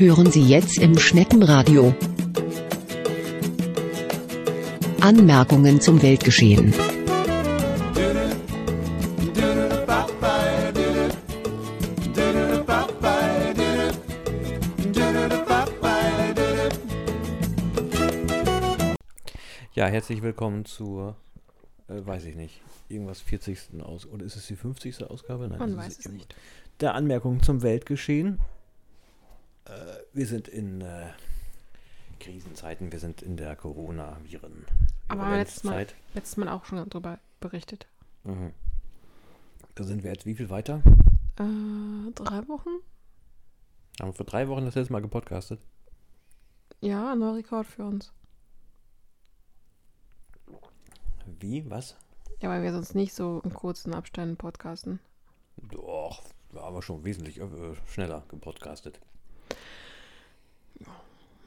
hören Sie jetzt im Schneckenradio. Anmerkungen zum Weltgeschehen. Ja, herzlich willkommen zur, äh, weiß ich nicht, irgendwas 40. Aus oder ist es die 50. Ausgabe? Nein, Man das weiß ist es nicht. Der Anmerkung zum Weltgeschehen. Äh, wir sind in äh, Krisenzeiten, wir sind in der Corona-Viren. Aber wir letztes Mal, letztes Mal auch schon darüber berichtet. Mhm. Da sind wir jetzt wie viel weiter? Äh, drei Wochen? Haben wir vor drei Wochen das letzte Mal gepodcastet? Ja, neuer Rekord für uns. Wie? Was? Ja, weil wir sonst nicht so in kurzen Abständen podcasten. Doch, wir haben schon wesentlich äh, schneller gepodcastet.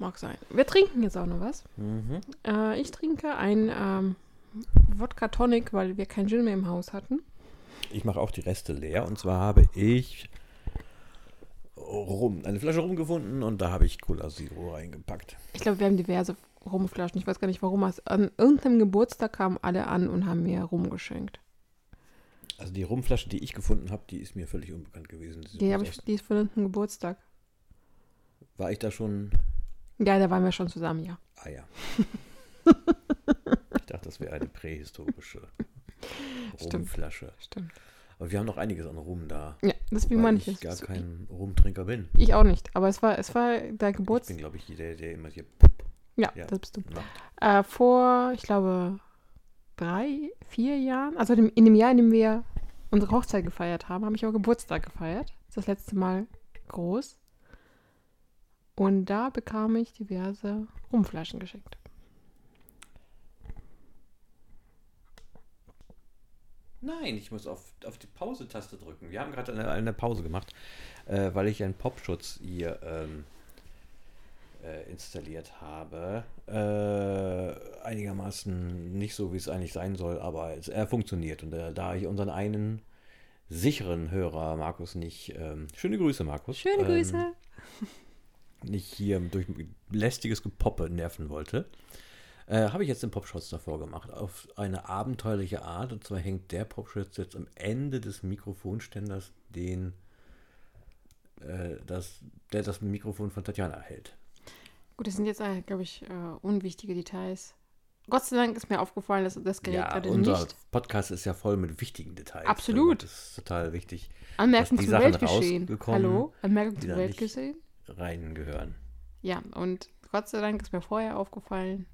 Mag sein. Wir trinken jetzt auch noch was. Mhm. Äh, ich trinke ein ähm, Wodka Tonic, weil wir kein Gin mehr im Haus hatten. Ich mache auch die Reste leer. Und zwar habe ich rum, eine Flasche rumgefunden und da habe ich Cola Zero reingepackt. Ich glaube, wir haben diverse Rumflaschen. Ich weiß gar nicht, warum. An irgendeinem Geburtstag kamen alle an und haben mir rumgeschenkt. Also die Rumflasche, die ich gefunden habe, die ist mir völlig unbekannt gewesen. Die Die, ich, die ist von irgendeinem Geburtstag. War ich da schon? Ja, da waren wir schon zusammen, ja. Ah ja. ich dachte, das wäre eine prähistorische. Rumflasche. Stimmt. Aber wir haben noch einiges an Rum da. Ja, das ist wie weil man ich gar ist. kein Rumtrinker bin. Ich auch nicht. Aber es war, es war der Ich bin, Geburtstag. glaube ich, der, der immer hier Ja, ja. das bist du. Äh, vor, ich glaube, drei, vier Jahren, also in dem Jahr, in dem wir unsere Hochzeit gefeiert haben, habe ich auch Geburtstag gefeiert. Das letzte Mal groß. Und da bekam ich diverse Rumflaschen geschenkt. Nein, ich muss auf, auf die Pause-Taste drücken. Wir haben gerade eine, eine Pause gemacht, äh, weil ich einen Popschutz hier ähm, äh, installiert habe. Äh, einigermaßen nicht so, wie es eigentlich sein soll, aber es, er funktioniert. Und äh, da ich unseren einen sicheren Hörer, Markus, nicht. Ähm, schöne Grüße, Markus. Schöne ähm, Grüße. Nicht hier durch lästiges Gepoppe nerven wollte, äh, habe ich jetzt den Popschutz davor gemacht. Auf eine abenteuerliche Art. Und zwar hängt der Popschutz jetzt am Ende des Mikrofonständers, den, äh, das, der das Mikrofon von Tatjana hält. Gut, das sind jetzt, äh, glaube ich, äh, unwichtige Details. Gott sei Dank ist mir aufgefallen, dass das Gerät Ja, gerade unser nicht Podcast ist ja voll mit wichtigen Details. Absolut. Das ist total wichtig, Anmerkung zum Sachen Weltgeschehen. Hallo? Anmerkung zum Weltgeschehen? Reingehören. Ja, und Gott sei Dank ist mir vorher aufgefallen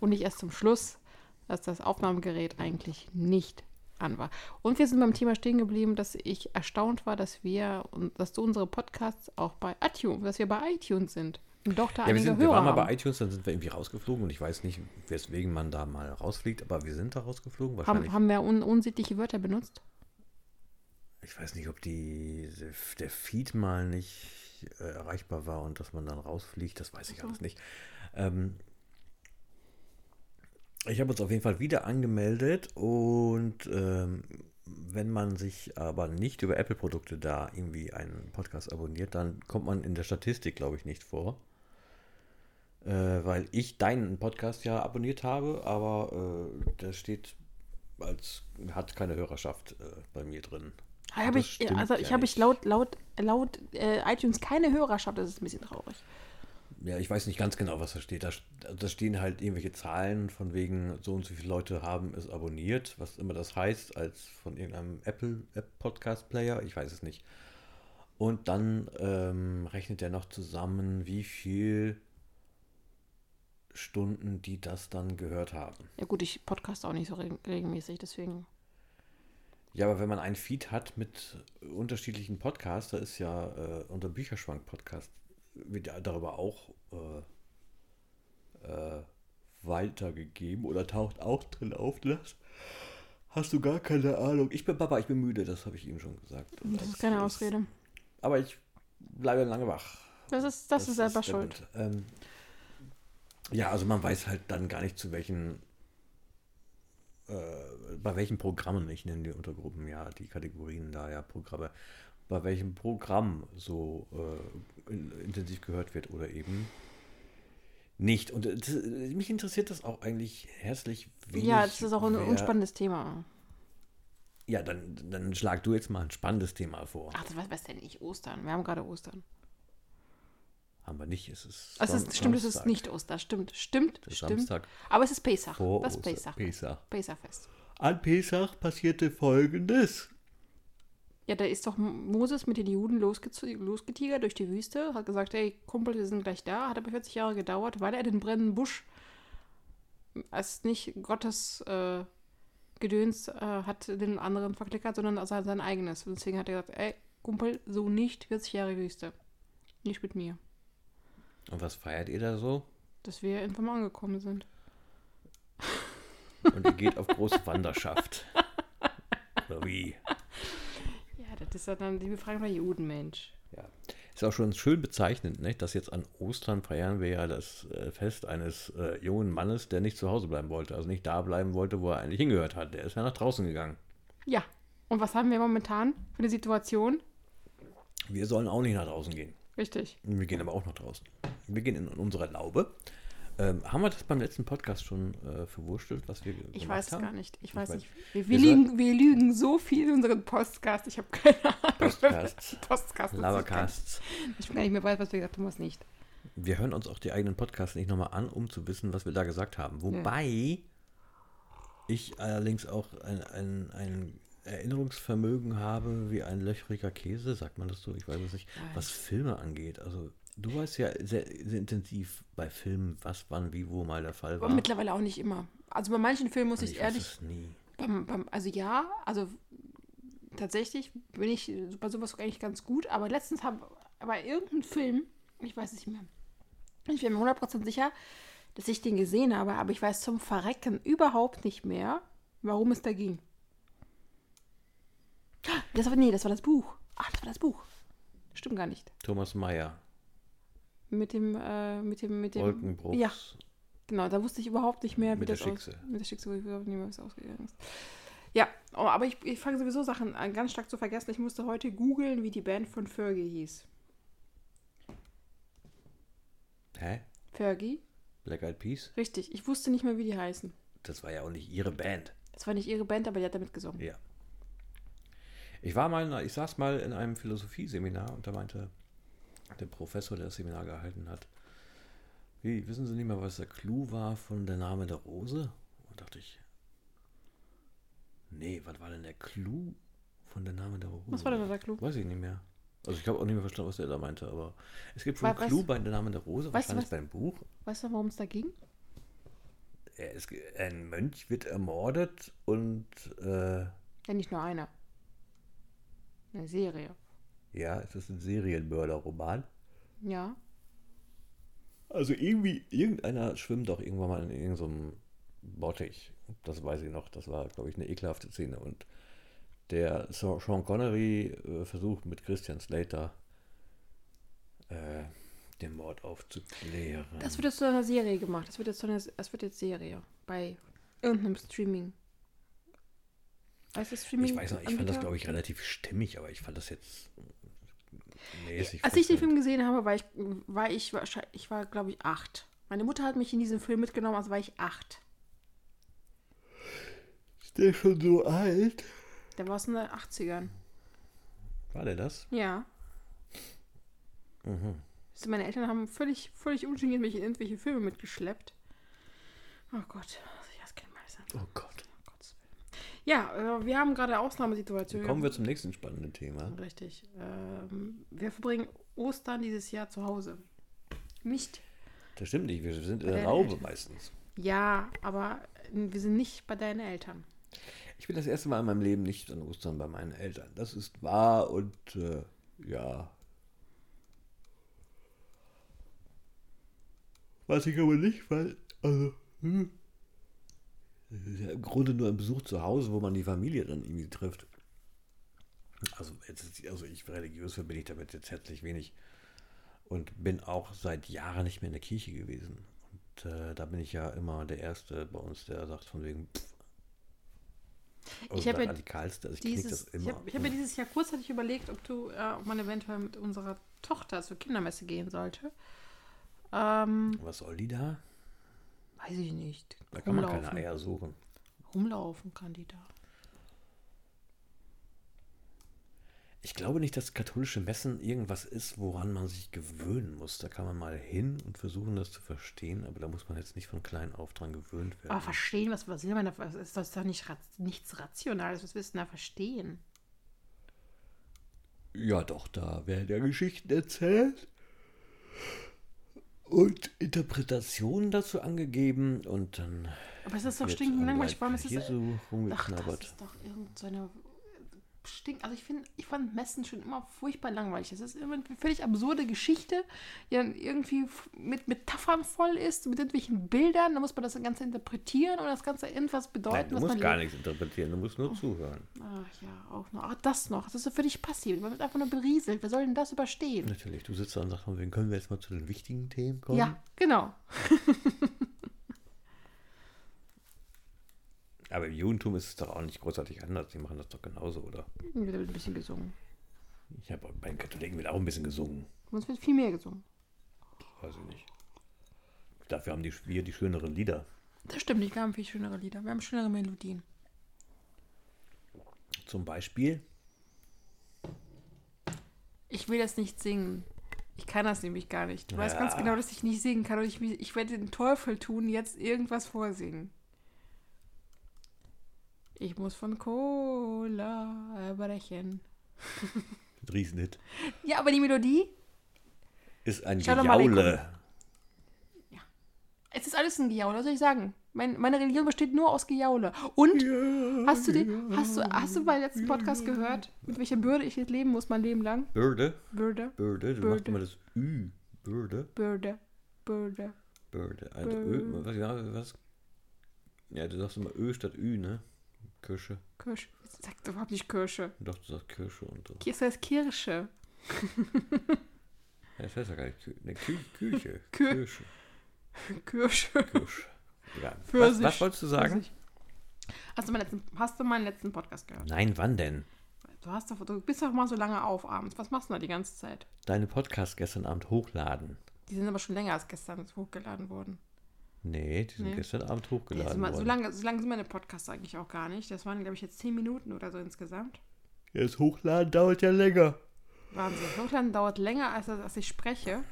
und nicht erst zum Schluss, dass das Aufnahmegerät eigentlich nicht an war. Und wir sind beim Thema stehen geblieben, dass ich erstaunt war, dass wir und dass du unsere Podcasts auch bei iTunes, dass wir bei iTunes sind. Und doch da Ja, wir, sind, wir waren mal bei iTunes, dann sind wir irgendwie rausgeflogen und ich weiß nicht, weswegen man da mal rausfliegt, aber wir sind da rausgeflogen. Wahrscheinlich haben, haben wir un unsittliche Wörter benutzt? Ich weiß nicht, ob die, der Feed mal nicht äh, erreichbar war und dass man dann rausfliegt, das weiß ich alles nicht. Ähm, ich habe uns auf jeden Fall wieder angemeldet und ähm, wenn man sich aber nicht über Apple-Produkte da irgendwie einen Podcast abonniert, dann kommt man in der Statistik, glaube ich, nicht vor. Äh, weil ich deinen Podcast ja abonniert habe, aber äh, der steht als hat keine Hörerschaft äh, bei mir drin. Habe ich, stimmt also ja ich habe ich laut, laut, laut äh, iTunes keine Hörerschaft, das ist ein bisschen traurig. Ja, ich weiß nicht ganz genau, was da steht. Da, da stehen halt irgendwelche Zahlen von wegen, so und so viele Leute haben es abonniert, was immer das heißt, als von irgendeinem Apple App Podcast Player, ich weiß es nicht. Und dann ähm, rechnet er noch zusammen, wie viel Stunden die das dann gehört haben. Ja gut, ich podcast auch nicht so reg regelmäßig, deswegen. Ja, aber wenn man einen Feed hat mit unterschiedlichen Podcasts, da ist ja äh, unser Bücherschwank-Podcast wird ja darüber auch äh, äh, weitergegeben oder taucht auch drin auf. Das hast du gar keine Ahnung. Ich bin Papa, ich bin müde, das habe ich ihm schon gesagt. Und Das ist keine Ausrede. Aber ich bleibe lange wach. Das ist, das, ist selber der schuld. Ähm, ja, also man weiß halt dann gar nicht zu welchen, äh, bei welchen Programmen, ich nenne die Untergruppen ja, die Kategorien da ja Programme, bei welchem Programm so äh, in, intensiv gehört wird oder eben nicht. Und das, mich interessiert das auch eigentlich herzlich wenig. Ja, das ist auch ein wer- unspannendes Thema. Ja, dann, dann schlag du jetzt mal ein spannendes Thema vor. Ach, was, was denn nicht? Ostern. Wir haben gerade Ostern. Haben wir nicht. Es ist, Es Son- ist, stimmt, es ist Samstag. nicht Ostern. Stimmt, stimmt, Das stimmt. Samstag Aber es ist Pesach. vor das ist. Pesach. Pesach. Pesachfest. An Pesach passierte Folgendes. Ja, da ist doch Moses mit den Juden losgez- losgetigert durch die Wüste, hat gesagt, hey, Kumpel, wir sind gleich da. Hat aber 40 Jahre gedauert, weil er den brennenden Busch als nicht Gottes äh, Gedöns äh, hat den anderen verklickert, sondern als sein eigenes. Und deswegen hat er gesagt, ey, Kumpel, so nicht 40 Jahre Wüste. Nicht mit mir. Und was feiert ihr da so? Dass wir irgendwann mal angekommen sind. Und ihr geht auf große Wanderschaft. Oder wie? Ja, das ist ja dann die Befragung der Juden, Mensch. Ja. Ist auch schon schön bezeichnend, nicht? dass jetzt an Ostern feiern wir ja das äh, Fest eines äh, jungen Mannes, der nicht zu Hause bleiben wollte. Also nicht da bleiben wollte, wo er eigentlich hingehört hat. Der ist ja nach draußen gegangen. Ja. Und was haben wir momentan für eine Situation? Wir sollen auch nicht nach draußen gehen. Richtig. Wir gehen aber auch nach draußen. Wir gehen in unsere Laube. Ähm, haben wir das beim letzten Podcast schon äh, verwurstelt, was wir Ich gemacht weiß es gar nicht. Ich weiß weiß- nicht. Wir, wir, lügen, wir lügen so viel in unserem Podcast. Ich habe keine Ahnung. Podcasts. Postcast. Lavacasts. Ich bin gar nicht mehr weiß, was wir gesagt haben, was nicht. Wir hören uns auch die eigenen Podcasts nicht nochmal an, um zu wissen, was wir da gesagt haben. Wobei ich allerdings auch ein, ein, ein Erinnerungsvermögen habe wie ein löchriger Käse, sagt man das so? Ich weiß es nicht. Was Filme angeht. Also du weißt ja sehr, sehr intensiv bei Filmen, was, wann, wie, wo mal der Fall war. Aber mittlerweile auch nicht immer. Also bei manchen Filmen muss Und ich, weiß ehrlich, es nie. beim, beim, also ja, also tatsächlich bin ich bei sowas eigentlich ganz gut, aber letztens habe bei irgendeinem Film, ich weiß es nicht mehr, ich bin mir 100% sicher, dass ich den gesehen habe, aber ich weiß zum Verrecken überhaupt nicht mehr, warum es da ging. Das war, nee, das war das Buch. Ach, das war das Buch. Stimmt gar nicht. Thomas Mayer, Mit dem, äh, mit dem, mit dem. Wolkenbruchs. Ja, genau, da wusste ich überhaupt nicht mehr, wie Mit der das aus, Schicksal. mit der Schicksal, ich überhaupt nicht mehr, wie es ausgegangen ist. Ja, oh, aber ich, ich fange sowieso Sachen an, ganz stark zu vergessen. Ich musste heute googeln, wie die Band von Fergie hieß. Hä? Fergie? Black Eyed Peas? Richtig, ich wusste nicht mehr, wie die heißen. Das war ja auch nicht ihre Band. Das war nicht ihre Band, aber die hat damit gesungen. Ja. Ich war mal, ich saß mal in einem Philosophieseminar und da meinte der Professor, der das Seminar gehalten hat, wie, wissen Sie nicht mehr, was der Clou war von der Name der Rose? Und dachte ich, nee, was war denn der Clou von der Name der Rose? Was war denn der Clou? Weiß ich nicht mehr. Also ich habe auch nicht mehr verstanden, was er da meinte, aber es gibt schon einen Clou bei der Name der Rose, weißt du wahrscheinlich beim Buch. Weißt du, worum es da ging? Ge- ein Mönch wird ermordet und äh, Ja, nicht nur einer. Eine Serie. Ja, es ist ein Serienmörderroman. Ja. Also irgendwie, irgendeiner schwimmt doch irgendwann mal in irgendeinem Bottich. Das weiß ich noch. Das war, glaube ich, eine ekelhafte Szene. Und der Sean Connery äh, versucht mit Christian Slater äh, den Mord aufzuklären. Das wird jetzt zu einer Serie gemacht. Das wird jetzt zu einer, das wird jetzt Serie. Bei irgendeinem Streaming. Du, Streaming? ich weiß noch, ich fand das, glaube ich, relativ stimmig, aber ich fand das jetzt mäßig. Als ich den. Film gesehen habe, war ich, war ich, wahrscheinlich- ich war, glaube ich, acht. Meine Mutter hat mich in diesen Film mitgenommen, also war ich acht. Ist der schon so alt? Der war aus den 80ern. War der das? Ja. Mhm. Du, Meine Eltern haben völlig, völlig ungeniert mich in irgendwelche Filme mitgeschleppt. Oh Gott, also ich hasse kein Meister. Oh Gott. Ja, äh, wir haben gerade Ausnahmesituationen. Kommen wir zum nächsten spannenden Thema. Richtig. Ähm, wir verbringen Ostern dieses Jahr zu Hause. Nicht. Das stimmt nicht, wir sind in der Laube Eltern. meistens. Ja, aber wir sind nicht bei deinen Eltern. Ich bin das erste Mal in meinem Leben nicht an Ostern bei meinen Eltern. Das ist wahr und äh, ja. Weiß ich aber nicht, weil, also, hm. Ja im Grunde nur ein Besuch zu Hause, wo man die Familie dann irgendwie trifft. Also, jetzt, also ich religiös bin ich damit jetzt herzlich wenig. Und bin auch seit Jahren nicht mehr in der Kirche gewesen. Und äh, da bin ich ja immer der Erste bei uns, der sagt von wegen, pff, Also Ich habe das ja also ich Dieses, ich habe hab ja dieses Jahr kurzzeitig überlegt, ob du, äh, ob man eventuell mit unserer Tochter zur Kindermesse gehen sollte. Ähm, Was soll die da? Weiß ich nicht. Da kann man keine Rumlaufen. Eier suchen. Rumlaufen kann die da. Ich glaube nicht, dass katholische Messen irgendwas ist, woran man sich gewöhnen muss. Da kann man mal hin und versuchen, das zu verstehen, aber da muss man jetzt nicht von klein auf dran gewöhnt werden. Aber verstehen, was, was ist das doch nicht nichts Rationales? Was willst du da verstehen? Ja, doch, da werden ja Geschichten erzählt und Interpretationen dazu angegeben und dann Aber es ist doch stinkend langweilig. Warum ist das? Jesu Ach, das ist doch irgendeine stink. Also ich finde, ich fand Messen schon immer furchtbar langweilig. Es ist immer eine völlig absurde Geschichte, die dann irgendwie mit Metaphern voll ist, mit irgendwelchen Bildern. Da muss man das Ganze interpretieren und das Ganze irgendwas bedeuten, Nein, du was musst man gar nichts interpretieren, du musst nur zuhören. Ach ja, auch noch. Ach, das noch. Das ist so völlig passiv. Man wird einfach nur berieselt. Wer soll denn das überstehen? Natürlich, du sitzt da und sagst, können wir jetzt mal zu den wichtigen Themen kommen? Ja, genau. Aber im Judentum ist es doch auch nicht großartig anders. Die machen das doch genauso, oder? Wird ein bisschen gesungen. Ich habe bei den Katholiken wird auch ein bisschen gesungen. Uns wird viel mehr gesungen. Weiß ich nicht. Dafür haben die, wir die schöneren Lieder. Das stimmt nicht. Wir haben viel schönere Lieder. Wir haben schönere Melodien. Zum Beispiel, Ich will das nicht singen. Ich kann das nämlich gar nicht. Du weißt Ja. ganz genau, dass ich nicht singen kann und ich, ich werde den Teufel tun, jetzt irgendwas vorsingen. Ich muss von Cola erbrechen. ein Riesenhit, Ja, aber die Melodie, ist ein Aleikum. Gejaule. es ist alles ein Gejaule, was soll ich sagen? Mein, meine Religion besteht nur aus Gejaule. Und hast du, den, hast, du, hast du beim letzten Podcast gehört, mit welcher Bürde ich jetzt leben muss, mein Leben lang? Bürde, Bürde, Bürde, du Bürde. machst immer das Ü. Bürde, Bürde, Bürde. Bürde. Also Ö, was, ja, was? Ja, du sagst immer Ö statt Ü, ne? Kirsche. Kirsche. Das sagt überhaupt nicht Kirsche. Doch, du sagst Kirsche und so. Das heißt Kirsche. Ja, das heißt ja gar nicht Kü ne, Kü Küche. Kü- Kirsche. Kirsche. Kirsche. Ja. Was, was wolltest du sagen? Hast du, meinen letzten, hast du meinen letzten Podcast gehört? Nein, wann denn? Du, hast doch, du bist doch mal so lange auf abends. Was machst du da die ganze Zeit? Deine Podcast gestern Abend hochladen. Die sind aber schon länger als gestern hochgeladen worden. Nee, die sind Nee. gestern Abend Ja, hochgeladen so, mal- so, worden. lange, so lange sind meine Podcasts eigentlich auch gar nicht. Das waren, glaube ich, jetzt zehn Minuten oder so insgesamt. Ja, das Hochladen dauert ja länger. Wahnsinn. Hochladen dauert länger, als, als ich spreche.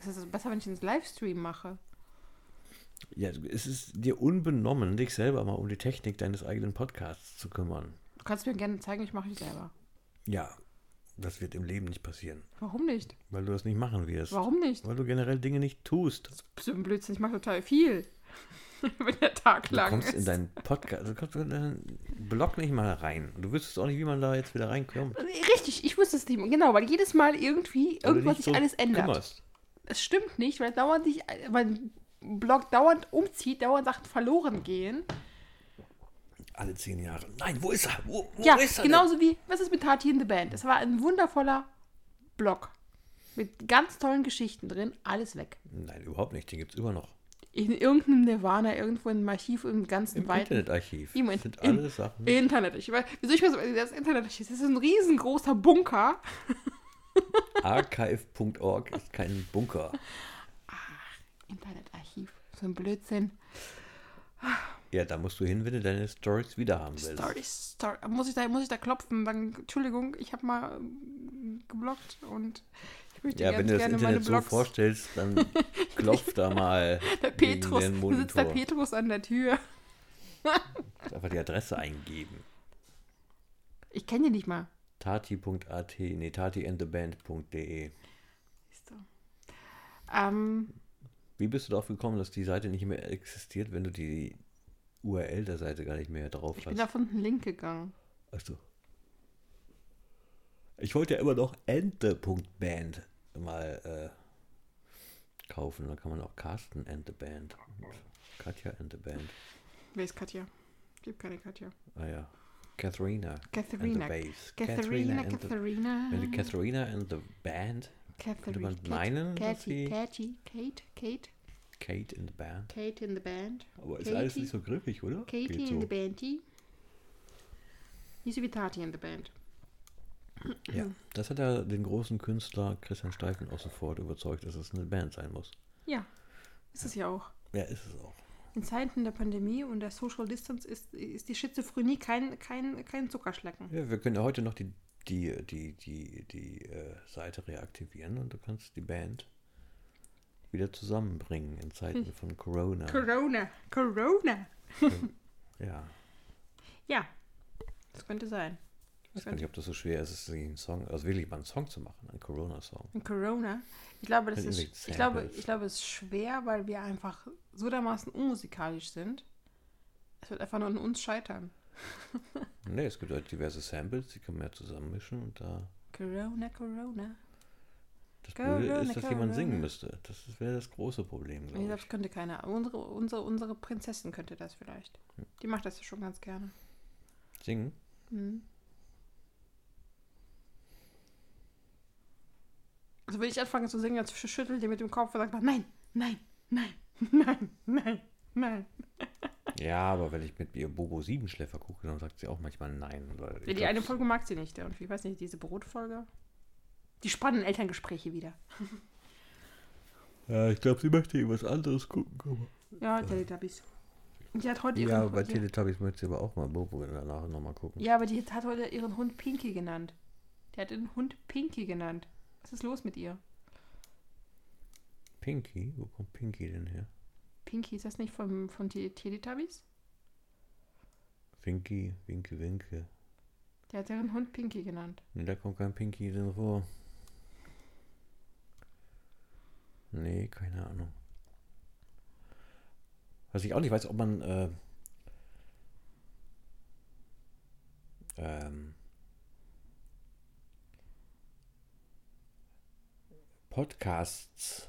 Es ist besser, wenn ich einen Livestream mache. Ja, es ist dir unbenommen, dich selber mal um die Technik deines eigenen Podcasts zu kümmern. Du kannst mir gerne zeigen, ich mache ich selber. Ja, das wird im Leben nicht passieren, Warum nicht? weil du das nicht machen wirst. Warum nicht? Weil du generell Dinge nicht tust. Bist du ein Blödsinn? Ich mache total viel. wenn der Tag Du lang kommst ist. in deinen Podcast, du kommst in deinen Blog nicht mal rein. Du wüsstest auch nicht, wie man da jetzt wieder reinkommt. Richtig, ich wusste es nicht. Genau, weil jedes Mal irgendwie Weil du irgendwas sich so alles ändert. kümmerst. Es stimmt nicht, weil dauernd sich, mein Blog dauernd umzieht, dauernd Sachen verloren gehen. Alle zehn Jahre. Nein, wo ist er? Wo, wo ja, ist er? genauso wie, was ist mit Tati in the Band? Es war ein wundervoller Blog. Mit ganz tollen Geschichten drin, alles weg. Denn? Nein, überhaupt nicht. Den gibt es immer noch. In irgendeinem Nirvana, irgendwo im Archiv, im ganzen Im weiten Internetarchiv. Im- Das sind alle Sachen. Internet. Ich weiß, wieso ich weiß, das Internet, das ist ein riesengroßer Bunker. Archive.org ist kein Bunker. Internetarchiv. So ein Blödsinn. Ja, da musst du hin, wenn du deine Stories wieder haben willst. Story, Story. Muss ich da, muss ich da klopfen? Dann, Entschuldigung, ich habe mal ähm, geblockt und ich möchte Ja, ganz wenn du das gerne meine Internet so Blogs. vorstellst, dann klopft da mal der Petrus, den da sitzt der. Petrus an der Tür. Einfach die Adresse eingeben. Ich kenne die nicht mal. Tati.at, nee, tatiandtheband.de. Siehst du. Ähm, Wie bist du darauf gekommen, dass die Seite nicht mehr existiert, wenn du die URL der Seite gar nicht mehr drauf ich bin hast? auf einen Link gegangen. Achso. Ich wollte ja immer noch ente.band mal äh, kaufen. Dann kann man auch Carsten and the Band. Katja and the Band. Wer ist Katja? Gibt keine Katja. Ah ja. Katharina. Katharina. Katharina, Katharina. Wenn die Katharina and the Band, könnte man Katharina. meinen, dass Katie, sie Katie, Kate, Kate, Kate in the Band. Kate in the band. Aber ist Katie. alles nicht so griffig, oder? Katie Geht in so. the bandy. Nicht so wie Tati in der Band. Ja, das hat ja den großen Künstler Christian Steifen auch sofort überzeugt, dass es eine Band sein muss. Ja, ist es ja auch. Ja, ist es auch. In Zeiten der Pandemie und der Social Distance ist, ist die Schizophrenie kein, kein, kein Zuckerschlecken. Ja, wir können ja heute noch die, die, die, die, die äh, Seite reaktivieren und du kannst die Band wieder zusammenbringen in Zeiten von Corona. Corona, Corona. Ja, Ja, das könnte sein. ich weiß gar nicht, ob das so schwer ist, es sich einen Song, also wirklich mal einen Song zu machen, einen Corona-Song. Ein Corona. Ich glaube, das ist, ich glaube, ich glaube, es ist schwer, weil wir einfach so dermaßen unmusikalisch sind. Es wird einfach nur an uns scheitern. Nee, es gibt halt diverse Samples, die kann man ja zusammenmischen und da. Corona, Corona. Das Corona, Blöde ist, dass jemand Corona. singen müsste. Das wäre das große Problem, Ich glaube das könnte keiner. Unsere, unsere, unsere Prinzessin könnte das vielleicht. Die macht das ja schon ganz gerne. Singen? Mhm. Also wenn ich anfange zu singen, dann schüttelt ihr mit dem Kopf und sagt, nein, nein, nein, nein, nein, nein. Ja, aber wenn ich mit ihr Bobo Siebenschläfer gucke, dann sagt sie auch manchmal nein. Weil die glaub, eine Folge mag sie nicht. Und ich weiß nicht, diese Brotfolge. Die spannenden Elterngespräche wieder. Ja, ich glaube, sie möchte irgendwas anderes gucken. Aber. Ja, Teletubbies. Und die hat heute ihren Ja, bei Hund, Teletubbies möchte sie aber auch mal Bobo danach nochmal gucken. Ja, aber die hat heute ihren Hund Pinky genannt. Die hat den Hund Pinky genannt. Was ist los mit ihr? Pinky? Wo kommt Pinky denn her? Pinky, ist das nicht vom, von Te- Teletubbies? Winky, Winke, Winke. Der hat ihren Hund Pinky genannt. Nee, da kommt kein Pinky drin vor. Nee, keine Ahnung. Was ich auch nicht weiß, ob man äh, ähm, Podcasts.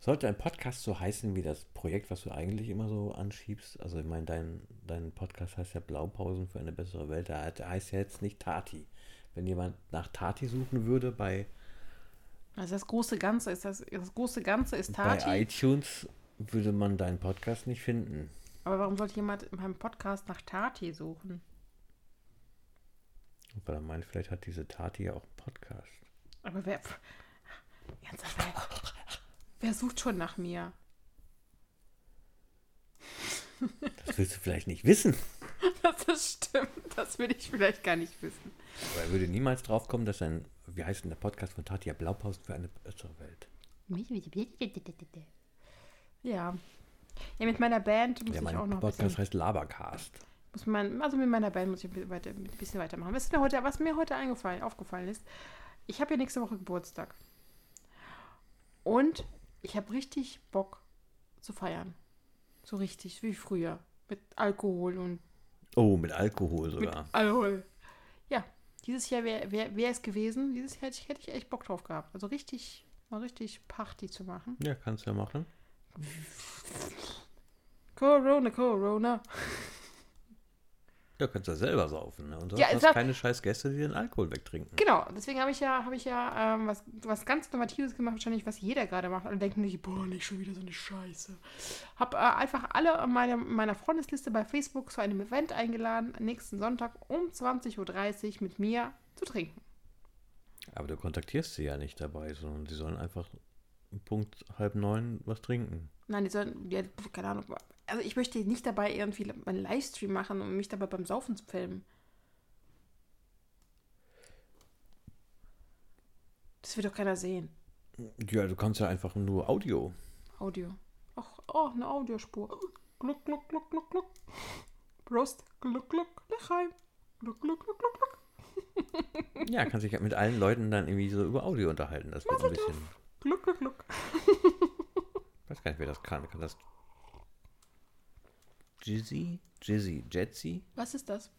Sollte ein Podcast so heißen wie das Projekt, was du eigentlich immer so anschiebst? Also ich meine, dein, dein Podcast heißt ja Blaupausen für eine bessere Welt. Der heißt ja jetzt nicht Tati. Wenn jemand nach Tati suchen würde bei, Also das große Ganze ist das, das große Ganze ist bei Tati. iTunes, würde man deinen Podcast nicht finden. Aber warum sollte jemand in meinem Podcast nach Tati suchen? Weil er meint, vielleicht hat diese Tati ja auch einen Podcast. Aber wer. Ernsthaft, wer, wer sucht schon nach mir? Das willst du vielleicht nicht wissen. Das ist stimmt. Das will ich vielleicht gar nicht wissen. Aber er würde niemals drauf kommen, dass ein, wie heißt denn der Podcast von Tati, ja Blaupausen für eine bessere Welt. Ja. Ja, mit meiner Band muss Ja, ich auch noch ein Podcast bisschen, heißt Labercast. muss mein, also mit meiner Band muss ich ein bisschen weiter, ein bisschen weitermachen. Was mir heute, was mir heute eingefallen, aufgefallen ist, ich habe ja nächste Woche Geburtstag. Und ich habe richtig Bock zu feiern. So richtig, wie früher. Mit Alkohol und Oh, mit Alkohol mit sogar. Alkohol. Ja, dieses Jahr wäre wär, wär es gewesen. Dieses Jahr hätte ich, hätte ich echt Bock drauf gehabt. Also richtig, mal richtig Party zu machen. Ja, kannst du ja machen. Corona, Corona. Ja, kannst du ja selber saufen. Ne? Und sonst Ja, hast keine scheiß Gäste, die den Alkohol wegtrinken. Genau, deswegen habe ich ja, habe ich ja ähm, was, was ganz Innovatives gemacht, wahrscheinlich was jeder gerade macht. Alle denken nicht, boah, nicht schon wieder so eine Scheiße. Habe äh, einfach alle in meiner, meiner Freundesliste bei Facebook zu einem Event eingeladen, nächsten Sonntag um 20.30 Uhr mit mir zu trinken. Aber du kontaktierst sie ja nicht dabei, sondern sie sollen einfach um Punkt halb neun was trinken. Nein, die sollen, ja, keine Ahnung. Also ich möchte nicht dabei irgendwie einen Livestream machen und mich dabei beim Saufen zu filmen. Das will doch keiner sehen. Ja, du kannst ja einfach nur Audio. Audio. Ach, oh, eine Audiospur. Gluck, gluck, gluck, gluck, gluck. Prost. Gluck, gluck, Lechheim. Gluck, gluck, gluck, gluck, gluck. Ja, kannst dich mit allen Leuten dann irgendwie so über Audio unterhalten. Das wird ein bisschen. Gluck, gluck, gluck. Ich weiß gar nicht, wer das kann. Kann das. Jizzy? Jizzy? Jetzy? Was ist das?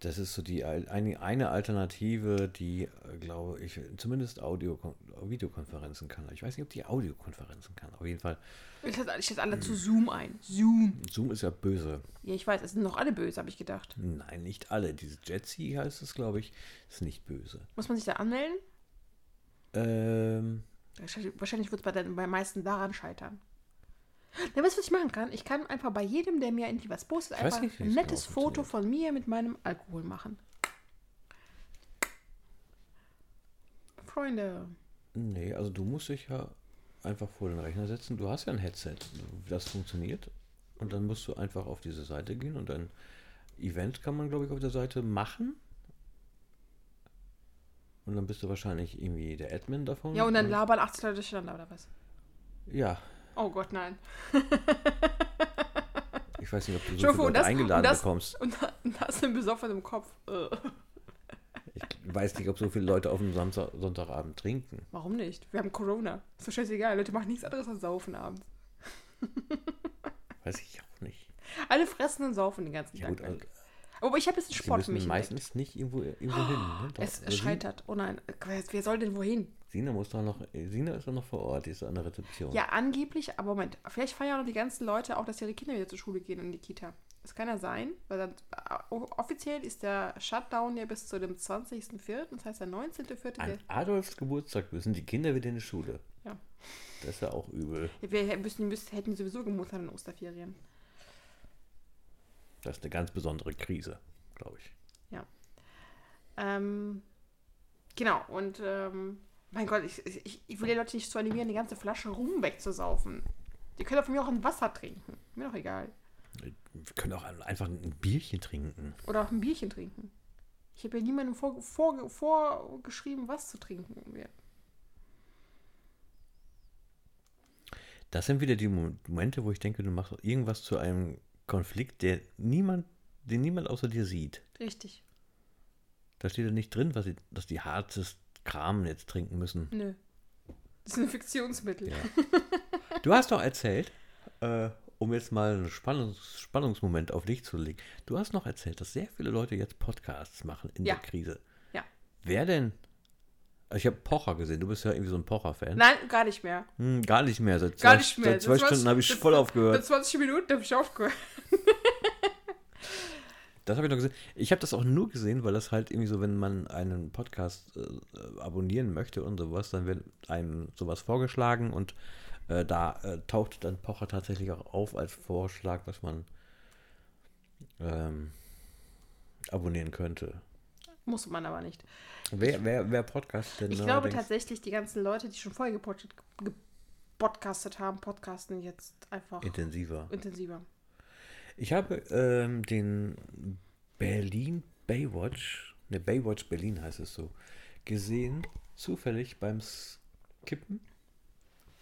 Das ist so die eine, eine Alternative, die, äh, glaube ich, zumindest Audio Videokonferenzen kann. Ich weiß nicht, ob die Audiokonferenzen kann. Auf jeden Fall. Ich setze alle zu Zoom ein. Zoom. Zoom ist ja böse. Ja, ich weiß, es sind noch alle böse, habe ich gedacht. Nein, nicht alle. Dieses Jetsy heißt es, glaube ich, ist nicht böse. Muss man sich da anmelden? Ähm, Wahrscheinlich, wahrscheinlich wird es bei den bei meisten daran scheitern. Na, weißt du, was ich machen kann? Ich kann einfach bei jedem, der mir irgendwie was postet, Ich einfach nicht, ein es nettes Foto von mir mit meinem Alkohol machen. Freunde. Nee, also du musst dich ja einfach vor den Rechner setzen. Du hast ja ein Headset, das funktioniert. Und dann musst du einfach auf diese Seite gehen und ein Event kann man, glaube ich, auf der Seite machen. Und dann bist du wahrscheinlich irgendwie der Admin davon. Ja, und dann labern 80 Leute durcheinander, oder was? Ja, Oh Gott, nein. ich weiß nicht, ob du so Leute das- eingeladen und das- bekommst. Und da- und das im besoffenen Kopf. Äh. Ich weiß nicht, ob so viele Leute auf dem Samstag, Sonntagabend trinken. Warum nicht? Wir haben Corona. Ist doch scheißegal. Leute machen nichts anderes als saufen abends. Weiß ich auch nicht. Alle fressen und saufen den ganzen Ja, Tag. gut, also, lang. Aber ich habe jetzt einen Sport für mich. entdeckt. meistens nicht irgendwo, irgendwo hin. Ne? Es, scheitert. Oh nein. Wer soll denn wohin? Sina muss doch noch, Sina ist doch noch vor Ort, die ist an der Rezeption. Ja, angeblich, aber Moment, vielleicht feiern noch die ganzen Leute auch, dass ihre Kinder wieder zur Schule gehen in die Kita. Das kann ja sein, weil dann äh, offiziell ist der Shutdown ja bis zu dem 20.04., das heißt der 19.04. An Adolfs Geburtstag müssen die Kinder wieder in die Schule. Ja. Das ist ja auch übel. Wir müssen, müssen, hätten sowieso gemuttert in Osterferien. Das ist eine ganz besondere Krise, glaube ich. Ähm, genau, und ähm, mein Gott, ich, ich, ich will die Leute nicht zu animieren, die ganze Flasche Rum wegzusaufen. Die können doch von mir auch ein Wasser trinken. Mir doch egal. Wir können auch einfach ein Bierchen trinken. Oder auch ein Bierchen trinken. Ich habe ja niemandem vor, vor, vorgeschrieben, was zu trinken. Ja. Das sind wieder die Mo- Momente, wo ich denke, du machst irgendwas zu einem Konflikt, der niemand, den niemand außer dir sieht. Richtig. Da steht ja nicht drin, was sie, dass die hartes Kram jetzt trinken müssen. Nö. Das ist ein Fiktionsmittel. Ja. Du hast doch erzählt, äh, um jetzt mal einen Spannungs Spannungsmoment auf dich zu legen, du hast noch erzählt, dass sehr viele Leute jetzt Podcasts machen in Ja. der Krise. Ja. Wer denn? Ich habe Pocher gesehen, du bist ja irgendwie so ein Pocher-Fan. Nein, gar nicht mehr. Hm, gar nicht mehr. Seit Gar zwei, nicht mehr. Seit zwei Stunden habe ich das- voll aufgehört. 20 Minuten habe ich aufgehört. Das habe ich noch gesehen. Ich habe das auch nur gesehen, weil das halt irgendwie so, wenn man einen Podcast äh, abonnieren möchte und sowas, dann wird einem sowas vorgeschlagen und äh, da äh, taucht dann Pocher tatsächlich auch auf als Vorschlag, was man ähm, abonnieren könnte. Muss man aber nicht. Wer, wer, wer Podcast denn Ich glaube tatsächlich, die ganzen Leute, die schon vorher gepodcast, gepodcastet haben, podcasten jetzt einfach intensiver. intensiver. Ich habe ähm, den Berlin Baywatch, ne Baywatch Berlin heißt es so, gesehen, zufällig beim Skippen.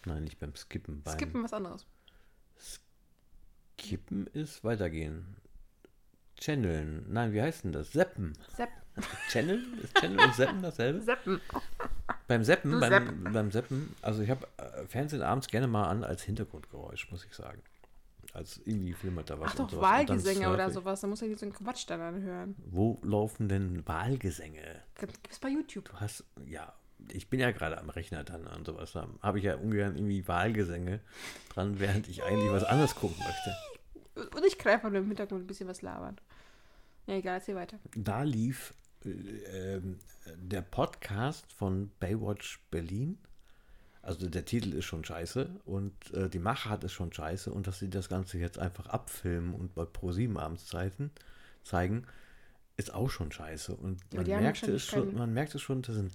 Nein, nicht beim Skippen. Beim Skippen was anderes. Skippen ist weitergehen. Channeln. Nein, wie heißt denn das? Seppen. Sepp. Channeln? Ist Channel und Seppen dasselbe? Seppen. Beim Seppen, beim, Sepp. beim Seppen, also ich habe äh, Fernsehen abends gerne mal an als Hintergrundgeräusch, muss ich sagen. Als irgendwie flimmert da was. Ach doch, sowas. Wahlgesänge oder sowas. Da muss er so einen Quatsch dann anhören. Wo laufen denn Wahlgesänge? Gibt es bei YouTube. Du hast, ja, ich bin ja gerade am Rechner dann und sowas. Da habe ich ja ungern irgendwie Wahlgesänge dran, während ich eigentlich was anderes gucken möchte. Und ich einfach nur im Hintergrund ein bisschen was labern. Ja, egal, erzähl weiter. Da lief äh, ähm, der Podcast von Baywatch Berlin. Also der Titel ist schon scheiße und äh, die Machart ist schon scheiße und dass sie das Ganze jetzt einfach abfilmen und bei Pro7 Abendszeiten zeigen, ist auch schon scheiße. Und Ja, man, merkte es schon, man merkt es schon, das sind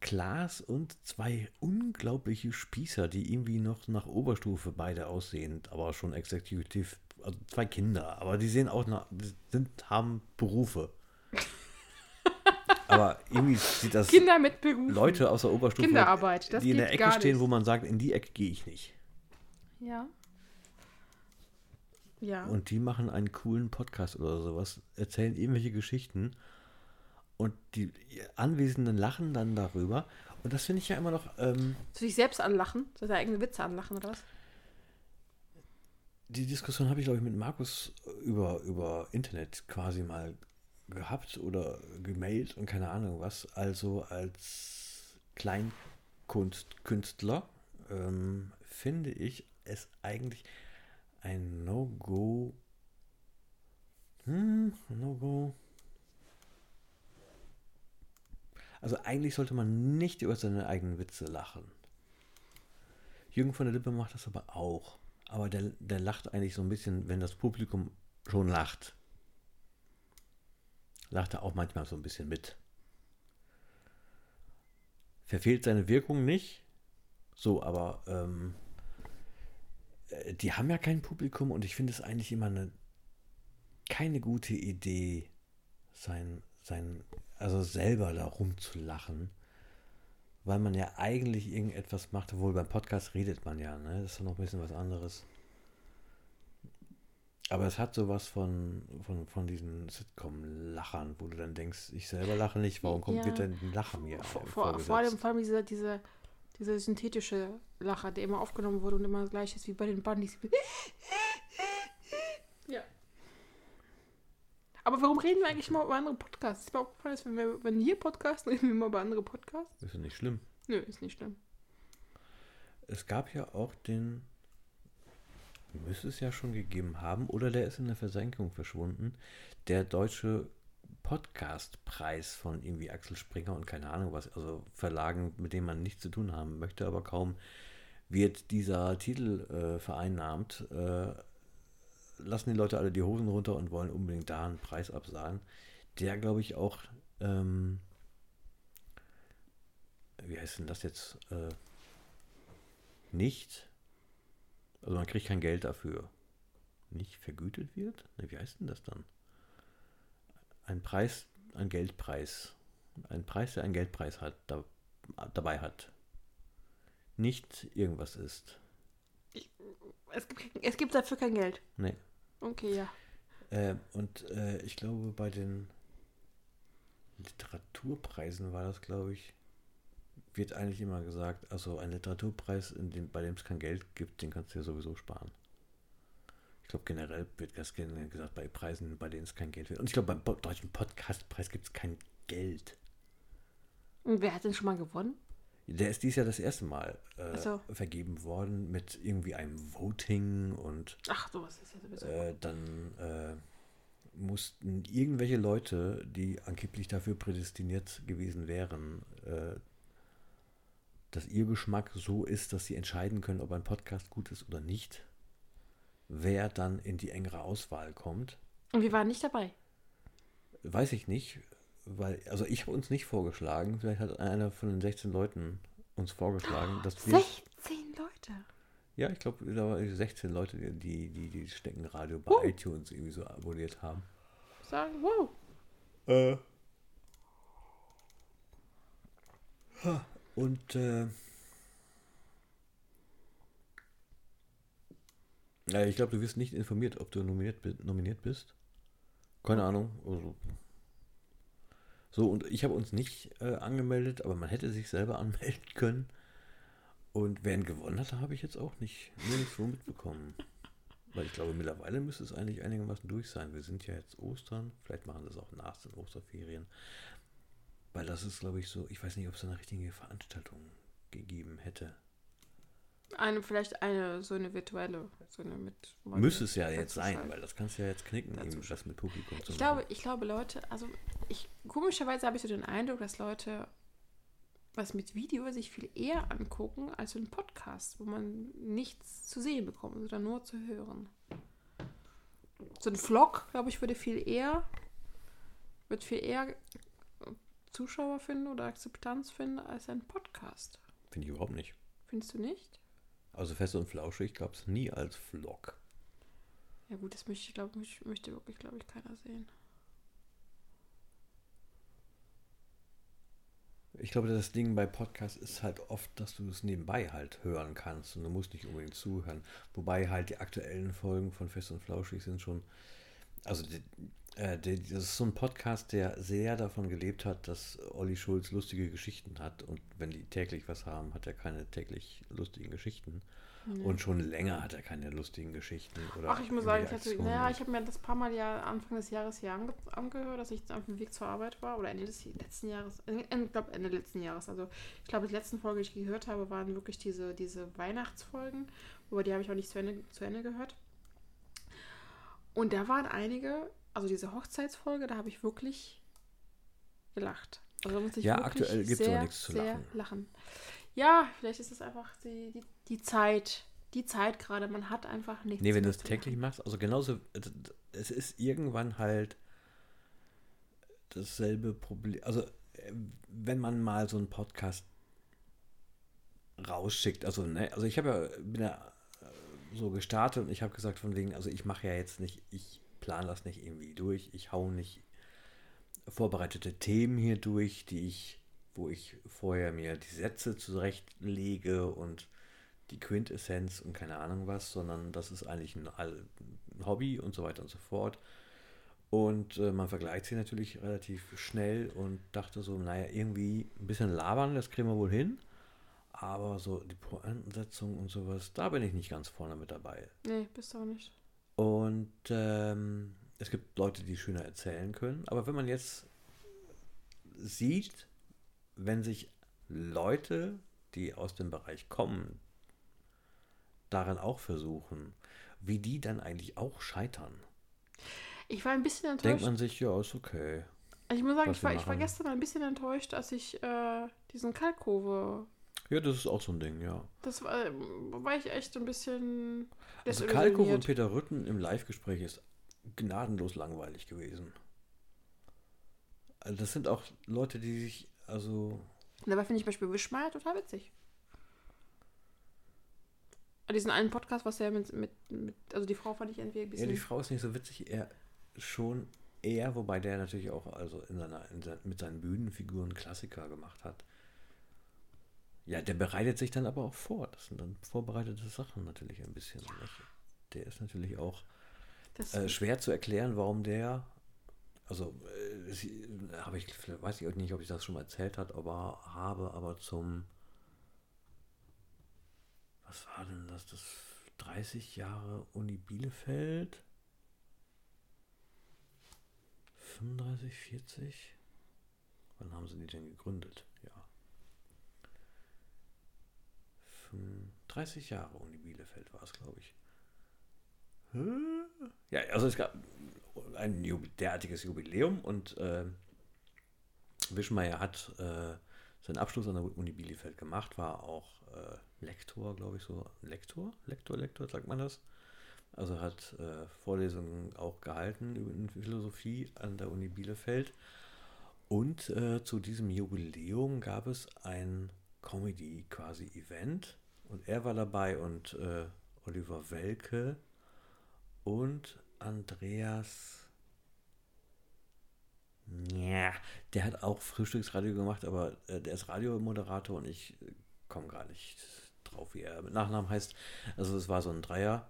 Klaas und zwei unglaubliche Spießer, die irgendwie noch nach Oberstufe beide aussehen, aber schon exekutiv, also zwei Kinder, aber die sehen auch nach, sind, haben Berufe. aber irgendwie sieht das Kinder mit Beruf. Leute aus der Oberstufe, Kinderarbeit, das die in der Ecke stehen, nicht. wo man sagt, in die Ecke gehe ich nicht. Ja. Ja. Und die machen einen coolen Podcast oder sowas, erzählen irgendwelche Geschichten und die Anwesenden lachen dann darüber. Und das finde ich ja immer noch, ähm, Zu sich selbst anlachen? Zu seine eigenen Witze anlachen oder was? die Diskussion habe ich, glaube ich, mit Markus über, über Internet quasi mal gehabt oder gemailt und keine Ahnung was. Also als Kleinkunstkünstler ähm, finde ich es eigentlich ein No-Go. Hm, No-Go. Also eigentlich sollte man nicht über seine eigenen Witze lachen. Jürgen von der Lippe macht das aber auch. Aber der, der lacht eigentlich so ein bisschen, wenn das Publikum schon lacht. Lacht er auch manchmal so ein bisschen mit. Verfehlt seine Wirkung nicht. So, aber ähm, äh, die haben ja kein Publikum und ich finde es eigentlich immer eine keine gute Idee, sein, sein, also selber da rumzulachen weil man ja eigentlich irgendetwas macht, obwohl beim Podcast redet man ja, ne? Das ist noch ein bisschen was anderes. Aber es hat sowas von, von, von diesen Sitcom-Lachern, wo du dann denkst, ich selber lache nicht, warum kommt Ja. bitte ein Lacher mir Vor, vor, vor allem, vor allem dieser, dieser, dieser synthetische Lacher, der immer aufgenommen wurde und immer gleich ist wie bei den Bandys. ja. Aber warum reden wir eigentlich immer über andere Podcasts? Ist mir aufgefallen, dass wenn wir wenn hier podcasten, reden wir immer über andere Podcasts? Ist ja nicht schlimm. Nö, ist nicht schlimm. Es gab ja auch den, müsste es ja schon gegeben haben, oder der ist in der Versenkung verschwunden, der deutsche Podcastpreis von irgendwie Axel Springer und keine Ahnung was, also Verlagen, mit denen man nichts zu tun haben möchte, aber kaum wird dieser Titel äh, vereinnahmt, äh, lassen die Leute alle die Hosen runter und wollen unbedingt da einen Preis absagen, der glaube ich auch, ähm, wie heißt denn das jetzt, äh, nicht, also man kriegt kein Geld dafür, nicht vergütet wird? Ne, wie heißt denn das dann? Ein Preis, ein Geldpreis. Ein Preis, der einen Geldpreis hat, da, dabei hat. Nicht irgendwas ist. Es gibt, es gibt dafür kein Geld. Nee. Okay, ja. Äh, und äh, ich glaube, bei den Literaturpreisen war das, glaube ich, wird eigentlich immer gesagt, also ein Literaturpreis, in dem, bei dem es kein Geld gibt, den kannst du ja sowieso sparen. Ich glaube, generell wird das generell gesagt, bei Preisen, bei denen es kein Geld wird. Und ich glaube, beim Po- deutschen Podcastpreis gibt es kein Geld. Und wer hat denn schon mal gewonnen? Der ist dies Jahr das erste Mal äh, so. vergeben worden mit irgendwie einem Voting und Ach, sowas ist ja sowieso. äh, dann äh, mussten irgendwelche Leute, die angeblich dafür prädestiniert gewesen wären, äh, dass ihr Geschmack so ist, dass sie entscheiden können, ob ein Podcast gut ist oder nicht, wer dann in die engere Auswahl kommt. Und wir waren nicht dabei. Weiß ich nicht, weil, also ich habe uns nicht vorgeschlagen, vielleicht hat einer von den 16 Leuten uns vorgeschlagen, dass wir. 16 Leute. Ja, ich glaube, da waren 16 Leute, die die, die Steckenradio bei Uh. iTunes irgendwie so abonniert haben. Sagen, wow. Äh. Ha, Und äh, ja, ich glaube, du wirst nicht informiert, ob du nominiert, nominiert bist. Keine Ahnung. Also. So, und ich habe uns nicht äh, angemeldet, aber man hätte sich selber anmelden können. Und wer ihn gewonnen hat, habe ich jetzt auch nicht nirgendwo mitbekommen. Weil ich glaube, mittlerweile müsste es eigentlich einigermaßen durch sein. Wir sind ja jetzt Ostern. Vielleicht machen das auch nach den Osterferien. Weil das ist, glaube ich, so, ich weiß nicht, ob es eine richtige Veranstaltung gegeben hätte. Eine, vielleicht eine, so eine virtuelle, so eine mit. Müsste es ja jetzt sein, dazuschalten. weil das kannst du ja jetzt knicken, das mit Publikum zu Ich glaube, machen. ich glaube, Leute, also ich komischerweise habe ich so den Eindruck, dass Leute was mit Video sich viel eher angucken als so ein Podcast, wo man nichts zu sehen bekommt, sondern nur zu hören. So ein Vlog, glaube ich, würde viel eher, wird viel eher Zuschauer finden oder Akzeptanz finden als ein Podcast. Finde ich überhaupt nicht. Findest du nicht? Also fest und flauschig gab es nie als Vlog. Ja gut, das möchte, ich glaube ich, möchte wirklich, glaube ich, keiner sehen. Ich glaube, das Ding bei Podcasts ist halt oft, dass du es nebenbei halt hören kannst und du musst nicht unbedingt zuhören. Wobei halt die aktuellen Folgen von Fest und Flauschig sind schon, also die, das ist so ein Podcast, der sehr davon gelebt hat, dass Olli Schulz lustige Geschichten hat und wenn die täglich was haben, hat er keine täglich lustigen Geschichten. Und schon länger hat er keine lustigen Geschichten. Ach, ich muss sagen, ich hatte, naja, ich habe mir das paar Mal ja Anfang des Jahres hier ange angehört, dass ich auf dem Weg zur Arbeit war oder Ende des letzten Jahres, äh, ich glaube Ende letzten Jahres. Also ich glaube, die letzten Folgen, die ich gehört habe, waren wirklich diese, diese Weihnachtsfolgen, aber die habe ich auch nicht zu Ende, zu Ende gehört. Und da waren einige, also diese Hochzeitsfolge, da habe ich wirklich gelacht. Also da musste ich Ja, wirklich aktuell gibt's sehr, aber nichts zu lachen. lachen. Ja, vielleicht ist es einfach die, die, die Zeit. Die Zeit gerade. Man hat einfach nichts. Nee, wenn du es täglich machst, also genauso, es ist irgendwann halt dasselbe Problem. Also, äh, wenn man mal so einen Podcast rausschickt, also, ne, also ich habe ja, bin ja äh, so gestartet und ich habe gesagt, von wegen, also ich mache ja jetzt nicht, ich plane das nicht irgendwie durch, ich hau nicht vorbereitete Themen hier durch, die ich, wo ich vorher mir die Sätze zurechtlege und die Quintessenz und keine Ahnung was, sondern das ist eigentlich ein, ein Hobby und so weiter und so fort. Und äh, man vergleicht sie natürlich relativ schnell und dachte so, naja, irgendwie ein bisschen labern, das kriegen wir wohl hin. Aber so die Pointensetzung und sowas, da bin ich nicht ganz vorne mit dabei. Nee, bist du auch nicht. Und ähm, es gibt Leute, die schöner erzählen können. Aber wenn man jetzt sieht, wenn sich Leute, die aus dem Bereich kommen, darin auch versuchen, wie die dann eigentlich auch scheitern, Ich war ein bisschen denkt enttäuscht. man sich, ja, ist okay. Also ich muss sagen, ich war, ich war gestern ein bisschen enttäuscht, als ich äh, diesen Kalkkurve. Ja, das ist auch so ein Ding, ja. Das war, war ich echt ein bisschen. Also. Kalkow und Peter Rütten im Live-Gespräch ist gnadenlos langweilig gewesen. Also das sind auch Leute, die sich, also dabei finde ich zum Beispiel Wischmeier total witzig. Ah, Diesen einen Podcast, was er mit, mit, mit. Also die Frau fand ich irgendwie ein Ja, bisschen. die Frau ist nicht so witzig, er schon eher, wobei der natürlich auch also in seiner, in sein, mit seinen Bühnenfiguren Klassiker gemacht hat. Ja, der bereitet sich dann aber auch vor. Das sind dann vorbereitete Sachen natürlich ein bisschen. nicht? Der ist natürlich auch äh, schwer zu erklären, warum der, also äh, sie- habe ich, weiß ich auch nicht, ob ich das schon mal erzählt hat, aber habe aber zum, was war denn das, das 30 Jahre Uni Bielefeld, 35, 40, wann haben sie die denn gegründet? Ja. Fünf- 30 Jahre Uni Bielefeld war es, glaube ich. Ja, also es gab ein derartiges Jubiläum und äh, Wischmeier hat äh, seinen Abschluss an der Uni Bielefeld gemacht, war auch äh, Lektor, glaube ich, so. Lektor? Lektor, Lektor, sagt man das? Also hat äh, Vorlesungen auch gehalten über Philosophie an der Uni Bielefeld. Und äh, zu diesem Jubiläum gab es ein Comedy quasi Event und er war dabei und äh, Oliver Welke und Andreas. Ja, der hat auch Frühstücksradio gemacht, aber äh, der ist Radiomoderator und ich äh, komme gar nicht drauf, wie er mit Nachnamen heißt. Also es war so ein Dreier,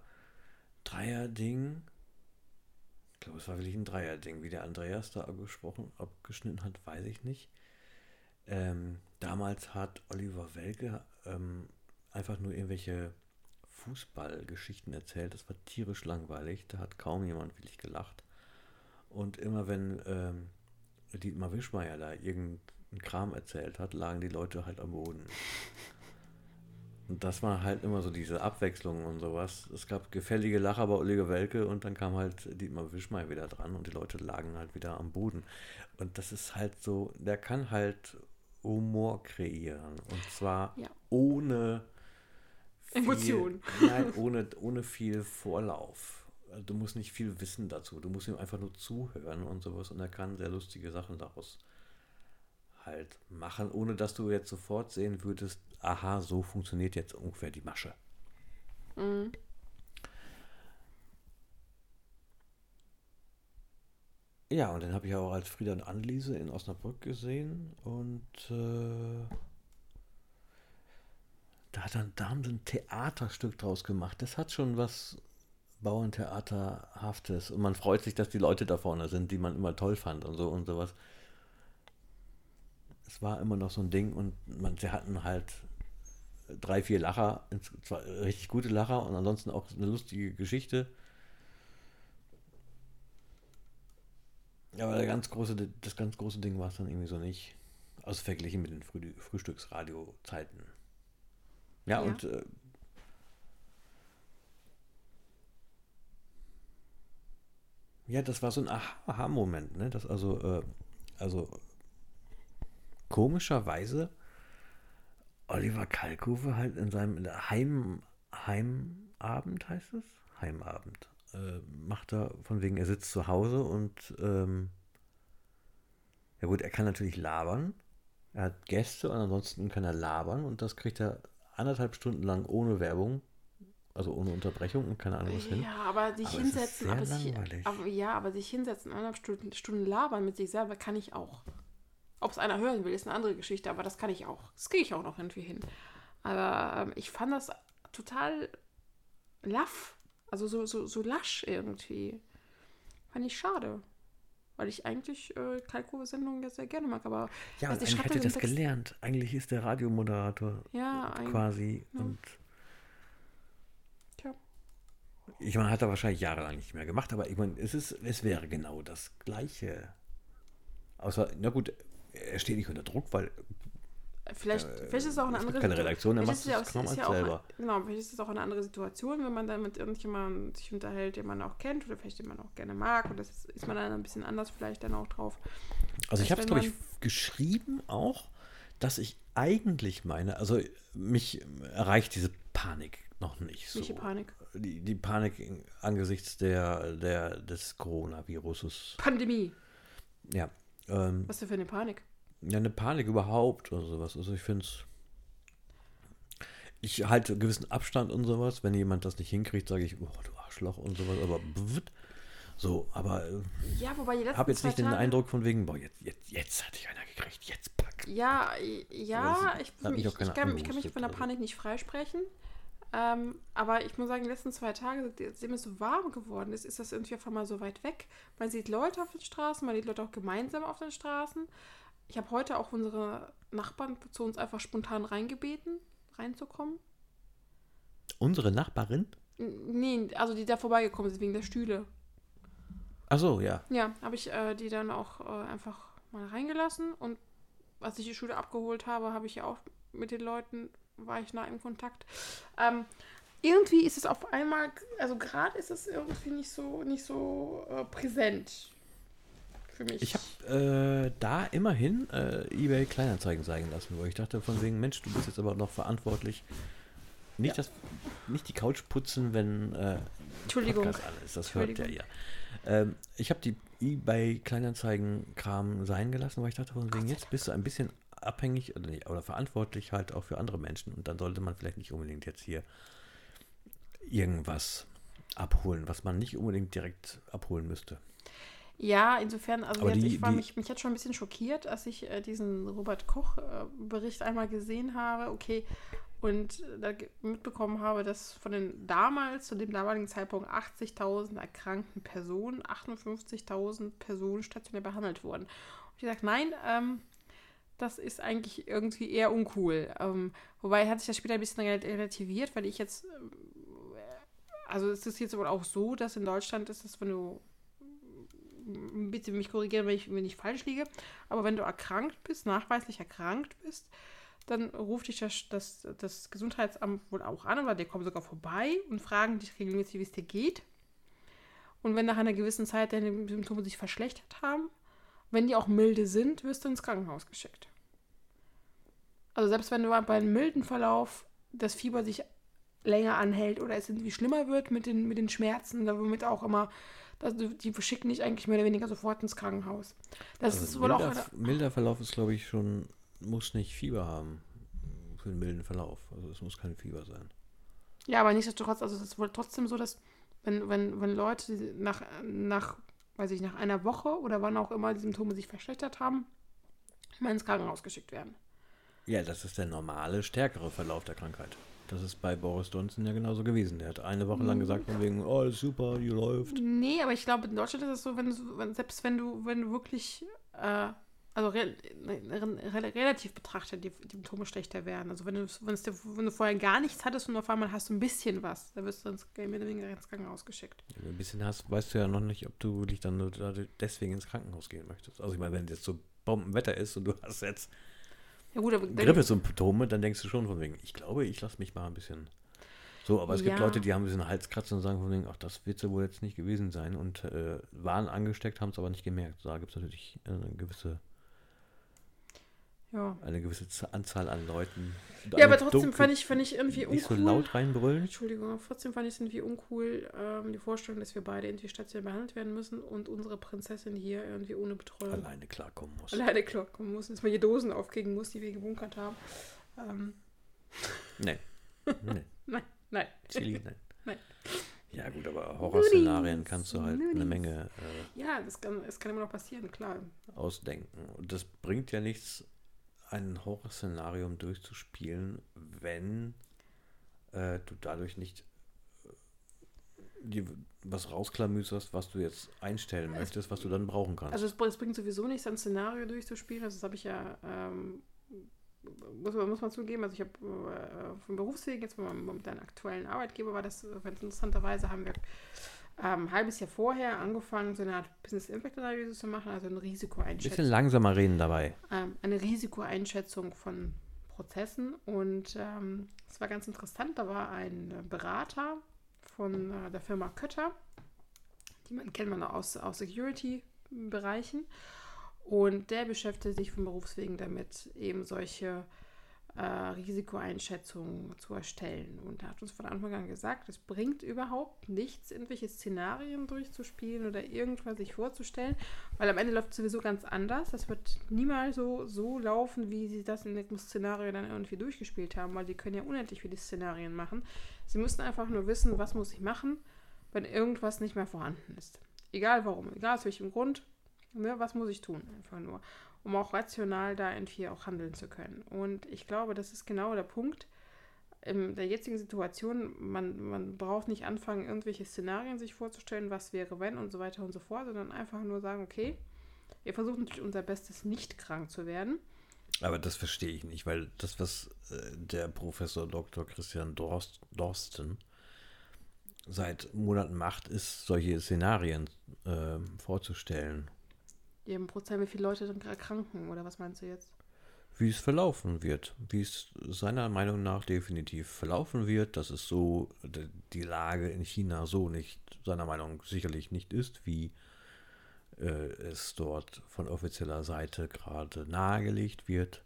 Dreier-Ding. Ich glaube, es war wirklich ein Dreier-Ding. Wie der Andreas da gesprochen, abgeschnitten hat, weiß ich nicht. Ähm, damals hat Oliver Welke ähm, einfach nur irgendwelche Fußballgeschichten erzählt. Das war tierisch langweilig. Da hat kaum jemand wirklich gelacht. Und immer wenn ähm, Dietmar Wischmeier da irgendeinen Kram erzählt hat, lagen die Leute halt am Boden. Und das war halt immer so diese Abwechslung und sowas. Es gab gefällige Lacher bei Oliver Welke und dann kam halt Dietmar Wischmeier wieder dran und die Leute lagen halt wieder am Boden. Und das ist halt so, der kann halt Humor kreieren. Und zwar Ja. ohne viel, Emotion. Nein, ohne, ohne viel Vorlauf. Du musst nicht viel wissen dazu. Du musst ihm einfach nur zuhören und sowas und er kann sehr lustige Sachen daraus halt machen, ohne dass du jetzt sofort sehen würdest, aha, so funktioniert jetzt ungefähr die Masche. Mhm. Ja, und dann habe ich auch als Frieda und Anneliese in Osnabrück gesehen und äh, da, hat dann, da haben sie ein Theaterstück draus gemacht. Das hat schon was Bauerntheaterhaftes und man freut sich, dass die Leute da vorne sind, die man immer toll fand und so und sowas. Es war immer noch so ein Ding und man, sie hatten halt drei, vier Lacher, zwar richtig gute Lacher und ansonsten auch eine lustige Geschichte. Aber der ganz große, das ganz große Ding war es dann irgendwie so nicht. Also verglichen mit den Früh Frühstücksradio-Zeiten. Ja, Ja. und äh, ja, das war so ein Aha-Moment, ne? Das also, äh, also komischerweise Oliver Kalkofe halt in seinem Heim, Heimabend heißt es? Heimabend. Äh, macht er von wegen, er sitzt zu Hause und ähm, ja gut, er kann natürlich labern. Er hat Gäste und ansonsten kann er labern und das kriegt er anderthalb Stunden lang ohne Werbung, also ohne Unterbrechung und keine Ahnung was hin. Ja, aber sich Aber hinsetzen, aber sich, aber, ja, aber sich hinsetzen, eineinhalb Stunden, Stunden labern mit sich selber kann ich auch. Ob es einer hören will, ist eine andere Geschichte, aber das kann ich auch. Das kriege ich auch noch irgendwie hin. Aber ähm, ich fand das total laff, also so, so, so lasch irgendwie. Fand ich schade. Weil ich eigentlich äh, Kalko-Sendungen ja sehr gerne mag, aber Ja, Also ich eigentlich schreibe hat den das Text- gelernt. Eigentlich ist der Radiomoderator ja, ein, quasi. ja. Und Tja. ich meine, hat er wahrscheinlich jahrelang nicht mehr gemacht, aber ich meine, es, ist, es wäre genau das Gleiche. Außer, na gut, er steht nicht unter Druck, weil Vielleicht, vielleicht ist es auch eine andere keine Redaktion, vielleicht macht ist das es ist ja halt auch- selber. Genau, vielleicht ist es auch eine andere Situation, wenn man dann mit irgendjemandem sich unterhält, den man auch kennt oder vielleicht den man auch gerne mag. Und das ist, ist man dann ein bisschen anders vielleicht dann auch drauf. Also ich habe es, glaube ich, geschrieben auch, dass ich eigentlich meine, also mich erreicht diese Panik noch nicht so. Welche Panik? Die, die Panik angesichts der, der, des Coronaviruses. Pandemie. Ja. Ähm, Was denn für eine Panik? Ja, eine Panik überhaupt oder sowas. Also ich finde es. Ich halte einen gewissen Abstand und sowas. Wenn jemand das nicht hinkriegt, sage ich, oh, du Arschloch und sowas. Aber so, aber äh, Ja, wobei die letzten habe jetzt nicht den Tage, Eindruck von wegen, boah, jetzt, jetzt, jetzt hat dich einer gekriegt, jetzt pack. Ja, ja, ich, ich, ich, kann, ich kann mich von der also. Panik nicht freisprechen. Ähm, aber ich muss sagen, die letzten zwei Tage, seitdem es so warm geworden ist, ist das irgendwie auf einmal so weit weg. Man sieht Leute auf den Straßen, man sieht Leute auch gemeinsam auf den Straßen. Ich habe heute auch unsere Nachbarn zu uns einfach spontan reingebeten, reinzukommen. Unsere Nachbarin? Nee, also die da vorbeigekommen sind wegen der Stühle. Ach so, ja. Ja, habe ich äh, die dann auch äh, einfach mal reingelassen und als ich die Schule abgeholt habe, habe ich ja auch mit den Leuten, war ich nah im Kontakt. Ähm, irgendwie ist es auf einmal, also gerade ist es irgendwie nicht so, nicht so äh, präsent für mich. Ich habe äh, da immerhin äh, eBay Kleinanzeigen zeigen lassen, wo ich dachte von wegen, Mensch, du bist jetzt aber noch verantwortlich. Nicht, das, nicht die Couch putzen, wenn äh, Entschuldigung. Podcast ist. Das hört ja ihr. Ähm, ich habe die eBay Kleinanzeigen-Kram sein gelassen, weil ich dachte von wegen, jetzt bist du ein bisschen abhängig oder, nicht, oder verantwortlich halt auch für andere Menschen und dann sollte man vielleicht nicht unbedingt jetzt hier irgendwas abholen, was man nicht unbedingt direkt abholen müsste. Ja, insofern, also jetzt, die- ich war die- mich, mich hat schon ein bisschen schockiert, als ich äh, diesen Robert Koch-Bericht einmal gesehen habe, okay, und äh, da mitbekommen habe, dass von den damals, zu dem damaligen Zeitpunkt 80.000 erkrankten Personen, 58.000 Personen stationär behandelt wurden. Und ich gesagt, nein, ähm, das ist eigentlich irgendwie eher uncool. Ähm, wobei hat sich das später ein bisschen rel- relativiert, weil ich jetzt, ähm, also es ist jetzt wohl auch so, dass in Deutschland ist es, wenn du bitte mich korrigieren, wenn ich, wenn ich falsch liege, aber wenn du erkrankt bist, nachweislich erkrankt bist, dann ruft dich das, das, das Gesundheitsamt wohl auch an oder die kommen sogar vorbei und fragen dich regelmäßig, wie es dir geht. Und wenn nach einer gewissen Zeit deine Symptome sich verschlechtert haben, wenn die auch milde sind, wirst du ins Krankenhaus geschickt. Also selbst wenn du bei einem milden Verlauf das Fieber sich länger anhält oder es irgendwie schlimmer wird mit den, mit den Schmerzen, womit auch immer, also die schicken dich eigentlich mehr oder weniger sofort ins Krankenhaus. Das Also ist wohl auch milder, eine, milder Verlauf ist, glaube ich, schon, muss nicht Fieber haben für einen milden Verlauf. Also es muss kein Fieber sein. Ja, aber nichtsdestotrotz, also es ist wohl trotzdem so, dass wenn, wenn, wenn Leute nach, nach, weiß ich, nach einer Woche oder wann auch immer die Symptome sich verschlechtert haben, mal ins Krankenhaus geschickt werden. Ja, das ist der normale, stärkere Verlauf der Krankheit. Das ist bei Boris Johnson ja genauso gewesen. Der hat eine Woche Mhm. lang gesagt, von wegen, oh, super, die läuft. Nee, aber ich glaube, in Deutschland ist es so, wenn, du, wenn selbst wenn du, wenn du wirklich, äh, also re, re, re, relativ betrachtet, die, die Symptome schlechter werden. Also wenn du, wenn, es dir, wenn du vorher gar nichts hattest und auf einmal hast du ein bisschen was, dann wirst du ins, mehr oder weniger ins Krankenhaus geschickt. Ein bisschen hast, weißt du ja noch nicht, ob du dich dann deswegen ins Krankenhaus gehen möchtest. Also ich meine, wenn jetzt so Bombenwetter ist und du hast jetzt Ja gut, aber Grippesymptome, dann denkst du schon von wegen, ich glaube, ich lasse mich mal ein bisschen. So, aber es gibt Ja. Leute, die haben ein bisschen Halskratzen und sagen von wegen, ach, das wird so wohl jetzt nicht gewesen sein und äh, waren angesteckt, haben es aber nicht gemerkt. Da gibt es natürlich äh, eine gewisse Ja. eine gewisse Anzahl an Leuten. Ja, aber eine trotzdem dunkle- fand ich, fand ich irgendwie Nicht so uncool. laut reinbrüllen. Entschuldigung, trotzdem fand ich es irgendwie uncool, ähm, die Vorstellung, dass wir beide irgendwie stationär behandelt werden müssen und unsere Prinzessin hier irgendwie ohne Betreuung Alleine klarkommen muss. alleine klarkommen muss, dass man hier Dosen aufkriegen muss, die wir gebunkert haben. Ähm, Nee. nee. nein, nein. Silly, nein. Nein. Ja, gut, aber Horrorszenarien kannst du halt eine Nudies. Menge äh, Ja, das kann, das kann immer noch passieren, klar. ausdenken. Und das bringt ja nichts, ein Horrorszenarium durchzuspielen, wenn äh, du dadurch nicht äh, dir was rausklamüserst, was du jetzt einstellen möchtest, was du dann brauchen kannst. Also es, es bringt sowieso nichts, ein Szenario durchzuspielen. Also das habe ich ja, ähm, muss, man, muss man zugeben, also ich habe äh, vom Berufswegen, jetzt mit meinem aktuellen Arbeitgeber war das, äh, interessanterweise haben wir ähm, ein halbes Jahr vorher angefangen, so eine Art Business Impact Analyse zu machen, also eine Ein bisschen Risikoeinschätzung. langsamer reden dabei. Ähm, eine Risikoeinschätzung von Prozessen und ähm, es war ganz interessant, da war ein Berater von äh, der Firma Kötter, die man kennt man aus, aus Security-Bereichen und der beschäftigt sich von Berufswegen damit, eben solche äh, Risikoeinschätzungen zu erstellen. Und er hat uns von Anfang an gesagt, es bringt überhaupt nichts, irgendwelche Szenarien durchzuspielen oder irgendwas sich vorzustellen, weil am Ende läuft es sowieso ganz anders. Das wird niemals so, so laufen, wie sie das in dem Szenario dann irgendwie durchgespielt haben, weil die können ja unendlich viele Szenarien machen. Sie müssen einfach nur wissen, was muss ich machen, wenn irgendwas nicht mehr vorhanden ist. Egal warum, egal aus welchem Grund, ne, was muss ich tun, einfach nur, um auch rational da irgendwie auch handeln zu können. Und ich glaube, das ist genau der Punkt. In der jetzigen Situation, man, man braucht nicht anfangen, irgendwelche Szenarien sich vorzustellen, was wäre, wenn und so weiter und so fort, sondern einfach nur sagen, okay, wir versuchen natürlich unser Bestes, nicht krank zu werden. Aber das verstehe ich nicht, weil das, was äh, der Professor Dr. Christian Dorst, Dorsten seit Monaten macht, ist, solche Szenarien äh, vorzustellen. Jedem Prozent, wie viele Leute dann erkranken, oder was meinst du jetzt? Wie es verlaufen wird, wie es seiner Meinung nach definitiv verlaufen wird, dass es so die Lage in China so nicht, seiner Meinung sicherlich nicht ist, wie äh, es dort von offizieller Seite gerade nahegelegt wird,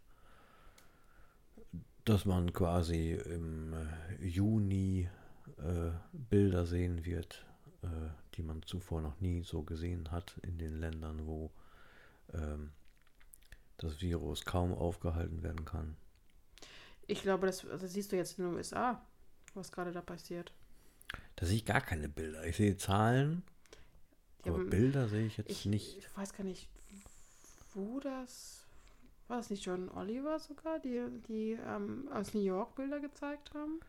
dass man quasi im äh, Juni äh, Bilder sehen wird, äh, die man zuvor noch nie so gesehen hat in den Ländern, wo ähm, das Virus kaum aufgehalten werden kann. Ich glaube, das, das siehst du jetzt in den USA, was gerade da passiert. Da sehe ich gar keine Bilder. Ich sehe Zahlen, Die aber Bilder sehe ich jetzt Ich, nicht. ich weiß gar nicht, wo das. War das nicht John Oliver sogar, die, die ähm, aus New York Bilder gezeigt haben?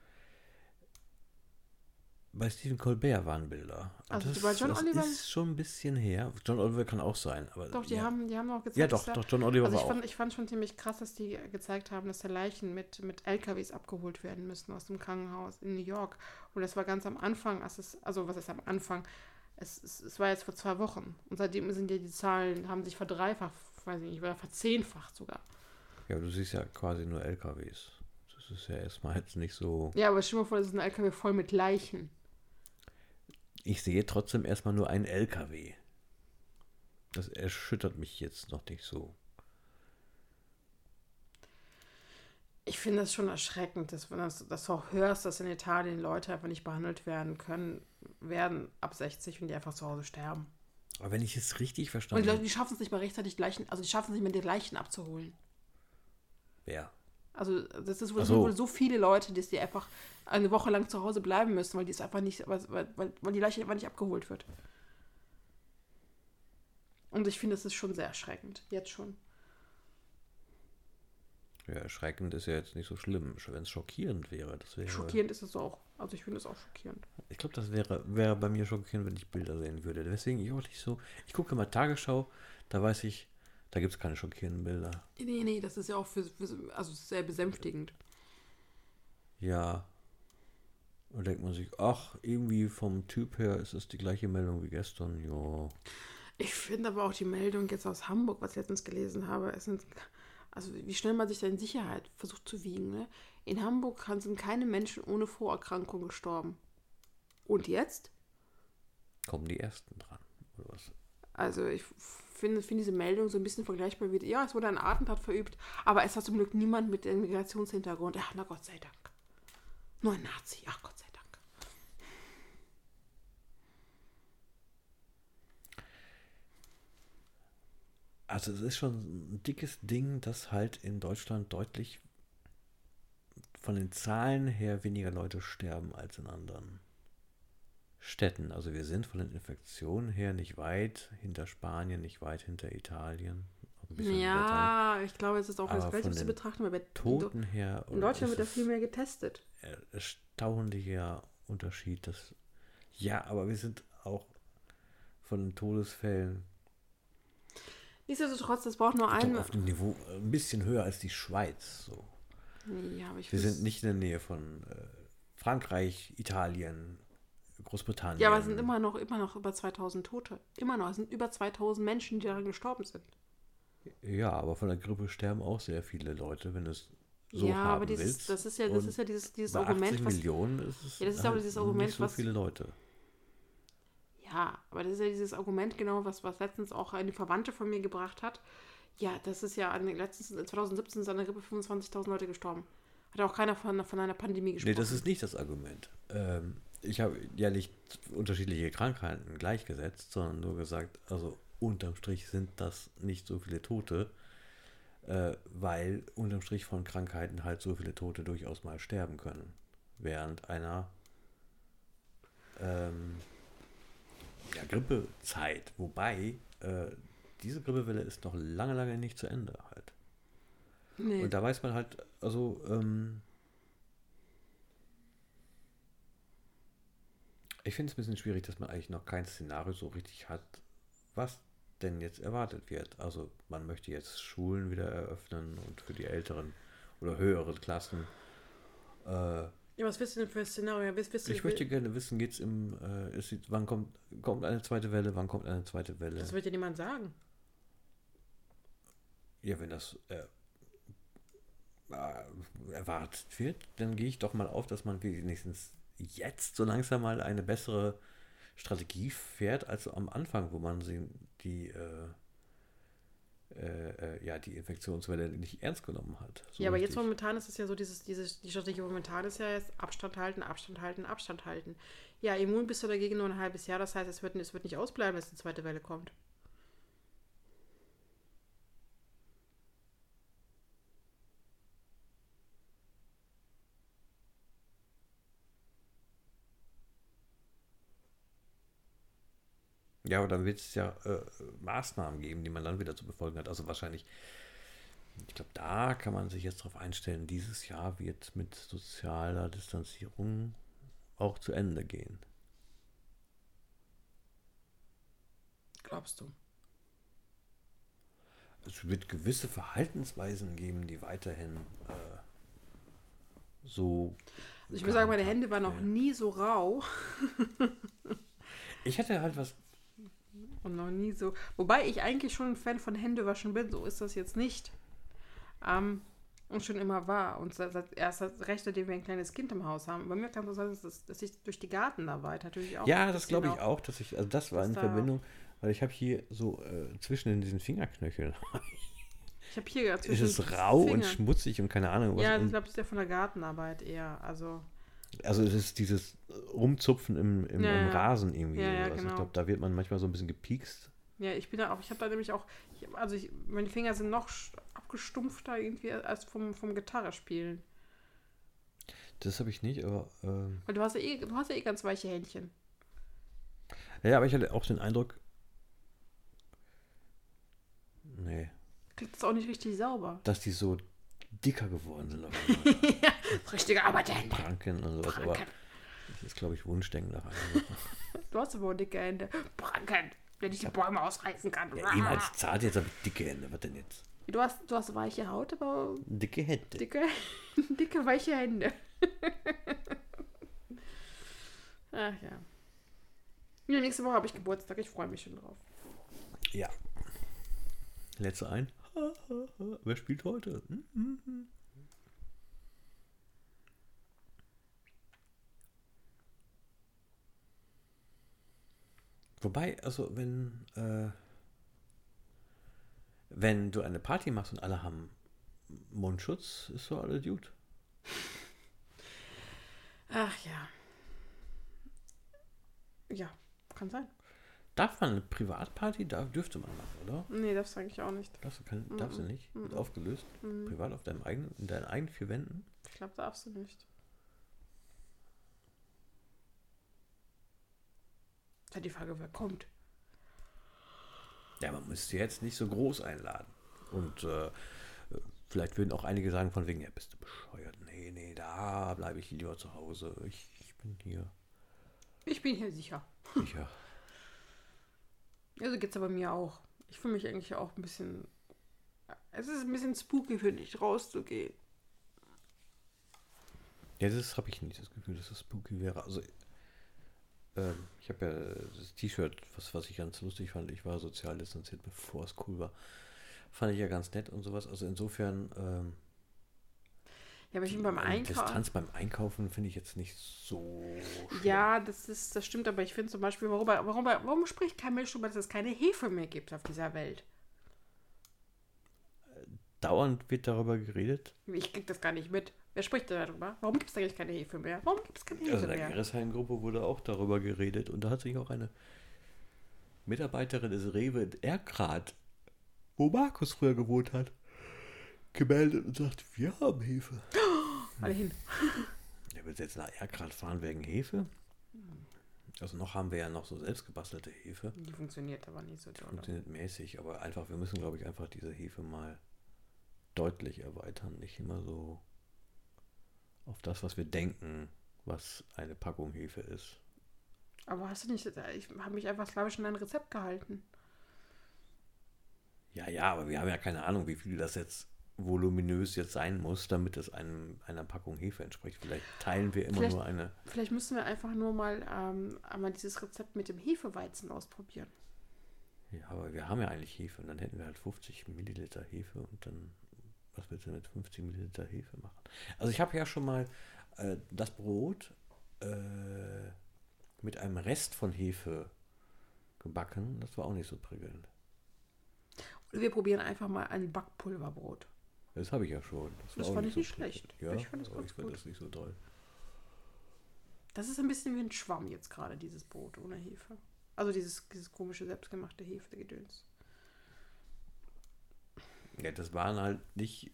Bei Stephen Colbert waren Bilder. Also das, bei John das Oliver- ist schon ein bisschen her. John Oliver kann auch sein. Aber Doch, die ja. haben, die haben auch gezeigt. Ja, doch, doch, John Oliver Also ich war auch. fand, ich fand schon ziemlich krass, dass die gezeigt haben, dass da Leichen mit, mit LKWs abgeholt werden müssen aus dem Krankenhaus in New York. Und das war ganz am Anfang, als es, also was ist am Anfang? Es, es, es war jetzt vor zwei Wochen. Und seitdem sind ja die Zahlen, haben sich verdreifacht, weiß ich nicht, oder verzehnfacht sogar. Ja, du siehst ja quasi nur LKWs. Das ist ja erstmal jetzt nicht so. Ja, aber stell dir mal vor, das ist ein LKW voll mit Leichen. Ich sehe trotzdem erstmal nur einen LKW. Das erschüttert mich jetzt noch nicht so. Ich finde das schon erschreckend, dass wenn das, das auch hörst, dass in Italien Leute einfach nicht behandelt werden können, werden ab 60 und die einfach zu Hause sterben. Aber wenn ich es richtig Und die verstanden Leute, habe. die schaffen es nicht mal rechtzeitig Leichen, also die schaffen es nicht mehr, die Leichen abzuholen. Wer? Also das ist wohl, so. wohl so viele Leute, dass die einfach eine Woche lang zu Hause bleiben müssen, weil die es einfach nicht, weil, weil, weil die Leiche einfach nicht abgeholt wird. Und ich finde, das ist schon sehr erschreckend. Jetzt schon. Ja, erschreckend ist ja jetzt nicht so schlimm. Wenn es schockierend wäre, das wäre. Schockierend ist es auch. Also ich finde es auch schockierend. Ich glaube, das wäre, wäre bei mir schockierend, wenn ich Bilder sehen würde. Deswegen, ich auch nicht so. Ich gucke mal Tagesschau, da weiß ich, da gibt es keine schockierenden Bilder. Nee, nee, das ist ja auch für, für also sehr besänftigend. Ja. Und denkt man sich, ach, irgendwie vom Typ her ist es die gleiche Meldung wie gestern. Ja. Ich finde aber auch die Meldung jetzt aus Hamburg, was ich letztens gelesen habe, es sind, also wie schnell man sich da in Sicherheit versucht zu wiegen. Ne? In Hamburg sind keine Menschen ohne Vorerkrankung gestorben. Und jetzt? Kommen die ersten dran. Oder was? Also ich finde find diese Meldung so ein bisschen vergleichbar wie, ja, es wurde ein Attentat verübt, aber es hat zum Glück niemand mit dem Migrationshintergrund. Ja, na Gott sei Dank. Nur ein Nazi, ach Gott sei Dank. Also es ist schon ein dickes Ding, dass halt in Deutschland deutlich von den Zahlen her weniger Leute sterben als in anderen Städten. Also wir sind von den Infektionen her nicht weit hinter Spanien, nicht weit hinter Italien. Ja, ich glaube, es ist auch das von zu betrachten, weil bei Toten her. in Deutschland wird ja viel mehr getestet. Erstaunlicher Unterschied. Dass, ja, aber wir sind auch von den Todesfällen Nichtsdestotrotz, das braucht nur doch ein. auf dem Niveau ein bisschen höher als die Schweiz. So. Ja, aber ich Wir sind nicht in der Nähe von äh, Frankreich, Italien, Großbritannien. Ja, aber es sind immer noch, immer noch über 2000 Tote. Immer noch. Es sind über 2000 Menschen, die daran gestorben sind. Ja, aber von der Grippe sterben auch sehr viele Leute, wenn es so ja, aber dieses, willst. das ist ja, das Und ist ja dieses, dieses bei Argument, 80 was. Millionen ist es Ja, das ist aber halt dieses Argument, nicht so was- viele Leute. Ja, aber das ist ja dieses Argument, genau, was, was letztens auch eine Verwandte von mir gebracht hat. Ja, das ist ja, an, letztens, 2017 ist an der Grippe 25.000 Leute gestorben. Hat auch keiner von, von einer Pandemie gesprochen. Nee, das ist nicht das Argument. Ähm, ich habe ja nicht unterschiedliche Krankheiten gleichgesetzt, sondern nur gesagt, also unterm Strich sind das nicht so viele Tote, äh, weil unterm Strich von Krankheiten halt so viele Tote durchaus mal sterben können. Während einer ähm, ja, Grippezeit. Wobei, äh, diese Grippewelle ist noch lange, lange nicht zu Ende halt. nee. Und da weiß man halt, also, ähm, ich finde es ein bisschen schwierig, dass man eigentlich noch kein Szenario so richtig hat, was denn jetzt erwartet wird. Also, man möchte jetzt Schulen wieder eröffnen und für die älteren oder höheren Klassen. Äh, ja, was willst du denn für ein Szenario? Willst, willst ich möchte gerne wissen, geht's im, äh, ist, wann kommt, kommt eine zweite Welle, wann kommt eine zweite Welle? Das wird ja niemand sagen. Ja, wenn das äh, äh, erwartet wird, dann gehe ich doch mal auf, dass man wenigstens jetzt so langsam mal eine bessere Strategie fährt als am Anfang, wo man die, äh, äh, äh, ja, die Infektionswelle nicht ernst genommen hat. So ja, aber jetzt richtig. momentan ist es ja so, dieses, dieses, die Strategie momentan ist ja jetzt Abstand halten, Abstand halten, Abstand halten. Ja, immun bist du dagegen nur ein halbes Jahr, das heißt, es wird, es wird nicht ausbleiben, dass die zweite Welle kommt. Ja, aber dann wird es ja äh, Maßnahmen geben, die man dann wieder zu befolgen hat. Also wahrscheinlich, ich glaube, da kann man sich jetzt darauf einstellen, dieses Jahr wird mit sozialer Distanzierung auch zu Ende gehen. Glaubst du? Es wird gewisse Verhaltensweisen geben, die weiterhin äh, so. Also ich muss sagen, meine Hände waren noch nie so rau Ich hatte halt was. Und noch nie so. Wobei ich eigentlich schon ein Fan von Händewaschen bin, so ist das jetzt nicht. Ähm, und schon immer war. Und erst seit recht, seitdem wir ein kleines Kind im Haus haben. Bei mir kann es so sein, dass, das- dass ich durch die Gartenarbeit natürlich auch. Ja, das glaube ich auch, dass ich. Also, das war in da- Verbindung, weil ich habe hier so äh, zwischen in diesen Fingerknöcheln. Ich habe hier ist zwischen es rau und Finger- schmutzig und keine Ahnung was. Ja, ich und, glaube, das ist ja von der Gartenarbeit eher. Also, also, es ist dieses Rumzupfen im, im, Ja, im. Rasen irgendwie. Ja, ja, also, ich genau. glaube, da wird man manchmal so ein bisschen gepiekst. ja, ich bin da auch, ich habe da nämlich auch, ich, also ich, meine Finger sind noch abgestumpfter irgendwie als vom, vom Gitarrespielen. Das habe ich nicht, aber. ähm, Weil du hast ja eh, du hast ja eh ganz weiche Händchen. ja, aber ich hatte auch den Eindruck. Nee, Kriegt das auch nicht richtig sauber. dass die so dicker geworden sind. einmal. Richtige Arbeiterhände. Pranken und sowas, aber das ist, glaube ich, Wunschdenken nach einem. Du hast aber dicke Hände. Pranken, wenn ich die Bäume ausreißen kann. Ja, eben als zart, jetzt habe ich dicke Hände. Was denn jetzt? Du hast, du hast weiche Haut, aber Dicke Hände. dicke, dicke weiche Hände. Ach ja. ja. Nächste Woche habe ich Geburtstag. Ich freue mich schon drauf. Ja. Letzte ein. Wer spielt heute? Hm? Wobei, also wenn, äh, wenn du eine Party machst und alle haben Mundschutz, ist so alles gut. Ach ja. Ja, kann sein. Darf man eine Privatparty? Darf, dürfte man machen, oder? Nee, das sage ich auch nicht. Darfst du, kein, darfst du nicht? Wird Mhm. aufgelöst? Mhm. Privat auf deinem eigenen, in deinen eigenen vier Wänden? Ich glaube, darfst du nicht. Ist halt die Frage, wer kommt. Ja, man müsste jetzt nicht so groß einladen. Und äh, vielleicht würden auch einige sagen von wegen, ja, bist du bescheuert? Nee, nee, da bleibe ich lieber zu Hause. Ich, ich bin hier Ich bin hier sicher. sicher. Also geht's aber mir auch. Ich fühle mich eigentlich auch ein bisschen. Es ist ein bisschen spooky, finde ich, rauszugehen. Ja, das habe ich nicht das Gefühl, dass das spooky wäre. Also, ähm, ich habe ja das T-Shirt, was, was ich ganz lustig fand. Ich war sozial distanziert, bevor es cool war. Fand ich ja ganz nett und sowas. Also insofern, ähm, Ja, aber ich bin beim Einkaufen. Distanz beim Einkaufen finde ich jetzt nicht so schlimm. Ja, das ist, das stimmt, aber ich finde zum Beispiel, warum, warum, warum spricht kein Mensch darüber, dass es keine Hefe mehr gibt auf dieser Welt? Dauernd wird darüber geredet. Ich krieg das gar nicht mit. Wer spricht da darüber? Warum gibt es eigentlich keine Hefe mehr? Warum gibt es keine Hefe Also in der mehr? Gerresheim-Gruppe wurde auch darüber geredet und da hat sich auch eine Mitarbeiterin des Rewe in Erkrath, wo Markus früher gewohnt hat, gemeldet und sagt, wir haben Hefe. Alle hin. Er will jetzt nach Erkrath fahren wegen Hefe. Also noch haben wir ja noch so selbstgebastelte Hefe. Die funktioniert aber nicht so doll. Funktioniert mäßig, aber einfach, wir müssen, glaube ich, einfach diese Hefe mal deutlich erweitern. Nicht immer so auf das, was wir denken, was eine Packung Hefe ist. Aber hast du nicht, ich habe mich einfach slawisch an ein Rezept gehalten. Ja, ja, aber wir haben ja keine Ahnung, wie viel das jetzt voluminös jetzt sein muss, damit es einem, einer Packung Hefe entspricht. Vielleicht teilen wir immer Vielleicht- nur eine. Vielleicht müssen wir einfach nur mal ähm, einmal dieses Rezept mit dem Hefeweizen ausprobieren. Ja, aber wir haben ja eigentlich Hefe und dann hätten wir halt 50 Milliliter Hefe und dann, was willst du mit 50 Milliliter Hefe machen? Also ich habe ja schon mal äh, das Brot äh, mit einem Rest von Hefe gebacken. Das war auch nicht so prickelnd. Oder wir probieren einfach mal ein Backpulverbrot. Das habe ich ja schon. Das auch fand ich so nicht schlecht. Ja, Ich fand das ganz ich fand gut. das nicht so toll. Das ist ein bisschen wie ein Schwamm jetzt gerade, dieses Brot ohne Hefe. Also dieses, dieses komische selbstgemachte Hefegedöns. Ja, das waren halt nicht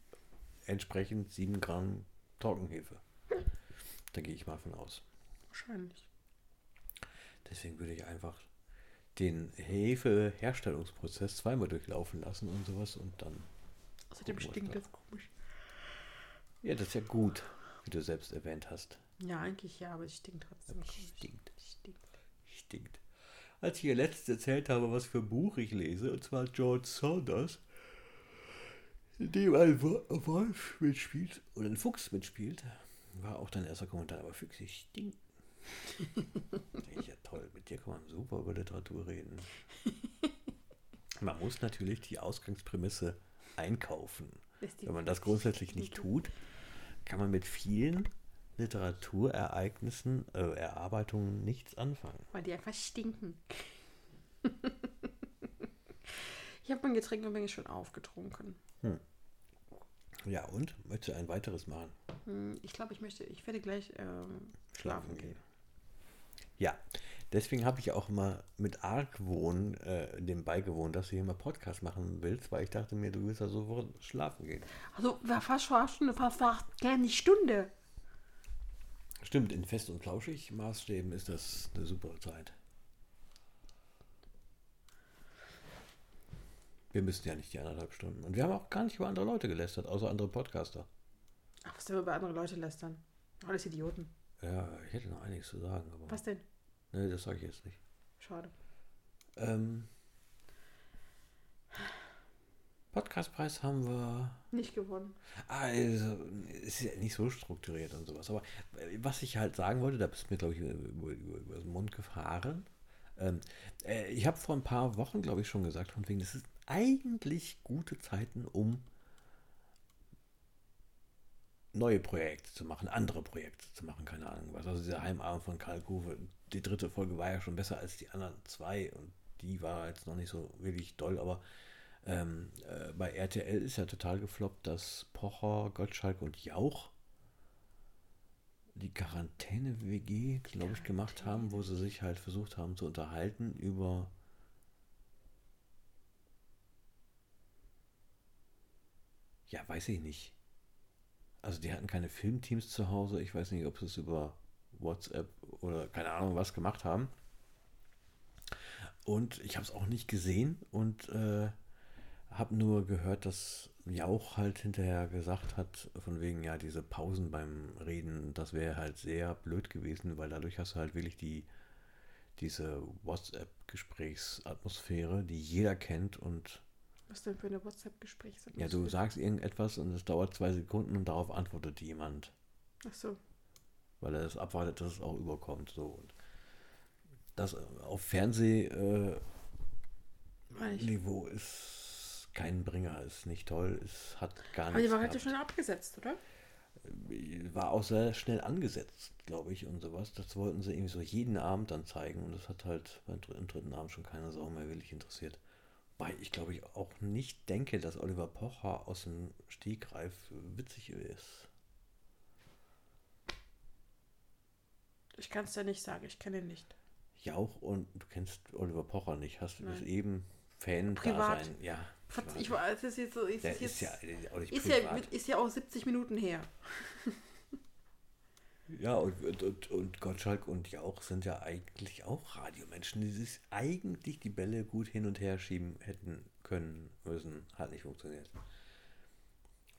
entsprechend 7 Gramm Trockenhefe. Da gehe ich mal von aus. Wahrscheinlich. Deswegen würde ich einfach den Hefe-Herstellungsprozess zweimal durchlaufen lassen und sowas und dann. Außerdem stinkt da. das komisch. Ja, das ist ja gut, wie du selbst erwähnt hast. Ja, eigentlich ja, aber es stinkt trotzdem Es komisch. stinkt. Stinkt. Stinkt. Als ich ihr letztens erzählt habe, was für ein Buch ich lese, und zwar George Saunders, in dem ein Wo- Wolf mitspielt oder ein Fuchs mitspielt, war auch dein erster Kommentar, aber Füchse stinken. Ja toll, mit dir kann man super über Literatur reden. Man muss natürlich die Ausgangsprämisse einkaufen. Wenn man das grundsätzlich nicht tut, kann man mit vielen Literaturereignissen, äh, Erarbeitungen nichts anfangen. Weil die einfach stinken. ich habe mein Getränk übrigens schon aufgetrunken. Ja, und? Möchtest du ein weiteres machen? Hm, Ich glaube, ich möchte, ich werde gleich ähm, schlafen gehen. Ja, deswegen habe ich auch mal mit Argwohn äh, dem beigewohnt, dass du hier mal Podcast machen willst, weil ich dachte mir, du willst ja sofort schlafen gehen. Also, war fast schon eine Stunde, fast eine Stunde. Stimmt, in Fest und Flauschig Maßstäben ist das eine super Zeit. Wir müssen ja nicht die anderthalb Stunden. Und wir haben auch gar nicht über andere Leute gelästert, außer andere Podcaster. Ach, was denn über andere Leute lästern? Alles Idioten. Ja, ich hätte noch einiges zu sagen, aber. Was denn? Nee, das sage ich jetzt nicht. Schade. Ähm, Podcastpreis haben wir. Nicht gewonnen. Also, es ist ja nicht so strukturiert und sowas. Aber äh, was ich halt sagen wollte, da bist du mir, glaube ich, über, über, über den Mund gefahren. Ähm, äh, ich habe vor ein paar Wochen, glaube ich, schon gesagt, von wegen, das ist eigentlich gute Zeiten, um neue Projekte zu machen, andere Projekte zu machen, keine Ahnung was. Also dieser Heimabend von Karl Kuwe, die dritte Folge war ja schon besser als die anderen zwei und die war jetzt noch nicht so wirklich doll, aber Ähm, äh, bei RTL ist ja total gefloppt, dass Pocher, Gottschalk und Jauch die Quarantäne-WG, glaube ich, gemacht haben, wo sie sich halt versucht haben zu unterhalten über ja, weiß ich nicht. Also die hatten keine Filmteams zu Hause. Ich weiß nicht, ob sie es über WhatsApp oder keine Ahnung was gemacht haben. Und ich habe es auch nicht gesehen und äh, habe nur gehört, dass Jauch halt hinterher gesagt hat, von wegen, ja, diese Pausen beim Reden, das wäre halt sehr blöd gewesen, weil dadurch hast du halt wirklich die, diese WhatsApp-Gesprächsatmosphäre, die jeder kennt und Was denn für eine WhatsApp-Gespräch? ja, du sagst irgendetwas und es dauert zwei Sekunden und darauf antwortet jemand, Ach so. Weil er es abwartet, dass es auch überkommt. So. Und das auf Fernsehniveau äh, ist kein Bringer, ist nicht toll, es hat gar Aber die nichts war relativ gehabt. schnell abgesetzt, oder? war auch sehr schnell angesetzt, glaube ich, und sowas. Das wollten sie irgendwie so jeden Abend dann zeigen und das hat halt beim dr- im dritten Abend schon keine Sau mehr wirklich interessiert. Weil ich glaube ich auch nicht denke, dass Oliver Pocher aus dem Stegreif witzig ist. Ich kann es ja nicht sagen, ich kenne ihn nicht. Jauch und du kennst Oliver Pocher nicht, hast du Nein. eben Fan Privat. da sein. Ja. Privat. Ich war, es ist jetzt so, ist, jetzt, ja auch ist, ja, ist ja auch 70 Minuten her. Ja, und, und, und, und Gottschalk und Jauch sind ja eigentlich auch Radiomenschen, die sich eigentlich die Bälle gut hin und her schieben hätten können müssen. Hat nicht funktioniert.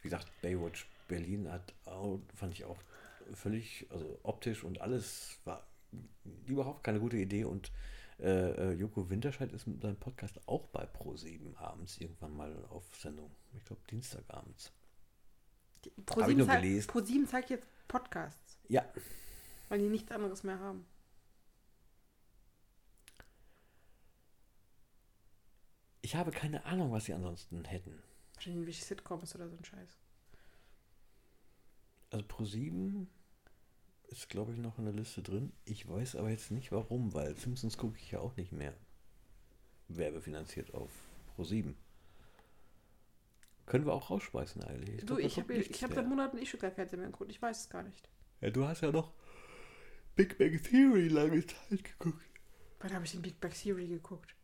Wie gesagt, Baywatch Berlin hat auch, fand ich auch völlig, also optisch und alles war überhaupt keine gute Idee und äh, äh, Joko Winterscheid ist mit seinem Podcast auch bei Pro7 abends irgendwann mal auf Sendung. Ich glaube Dienstagabends. Nur zeigt- gelesen. ProSieben zeigt jetzt Podcasts, Ja, weil die nichts anderes mehr haben. ich habe keine Ahnung, was sie ansonsten hätten. Wahrscheinlich irgendwelche Sitcoms oder so ein Scheiß. Also Pro7 ist, glaube ich, noch in der Liste drin. Ich weiß aber jetzt nicht warum, weil Simpsons gucke ich ja auch nicht mehr werbefinanziert auf Pro7. Können wir auch rausschmeißen eigentlich. du, glaub, ich habe ich hab seit Monaten eh schon kein Fernsehen mehr geguckt. Ich weiß es gar nicht. Ja, du hast ja noch Big Bang Theory lange Zeit geguckt. Wann habe ich den Big Bang Theory geguckt?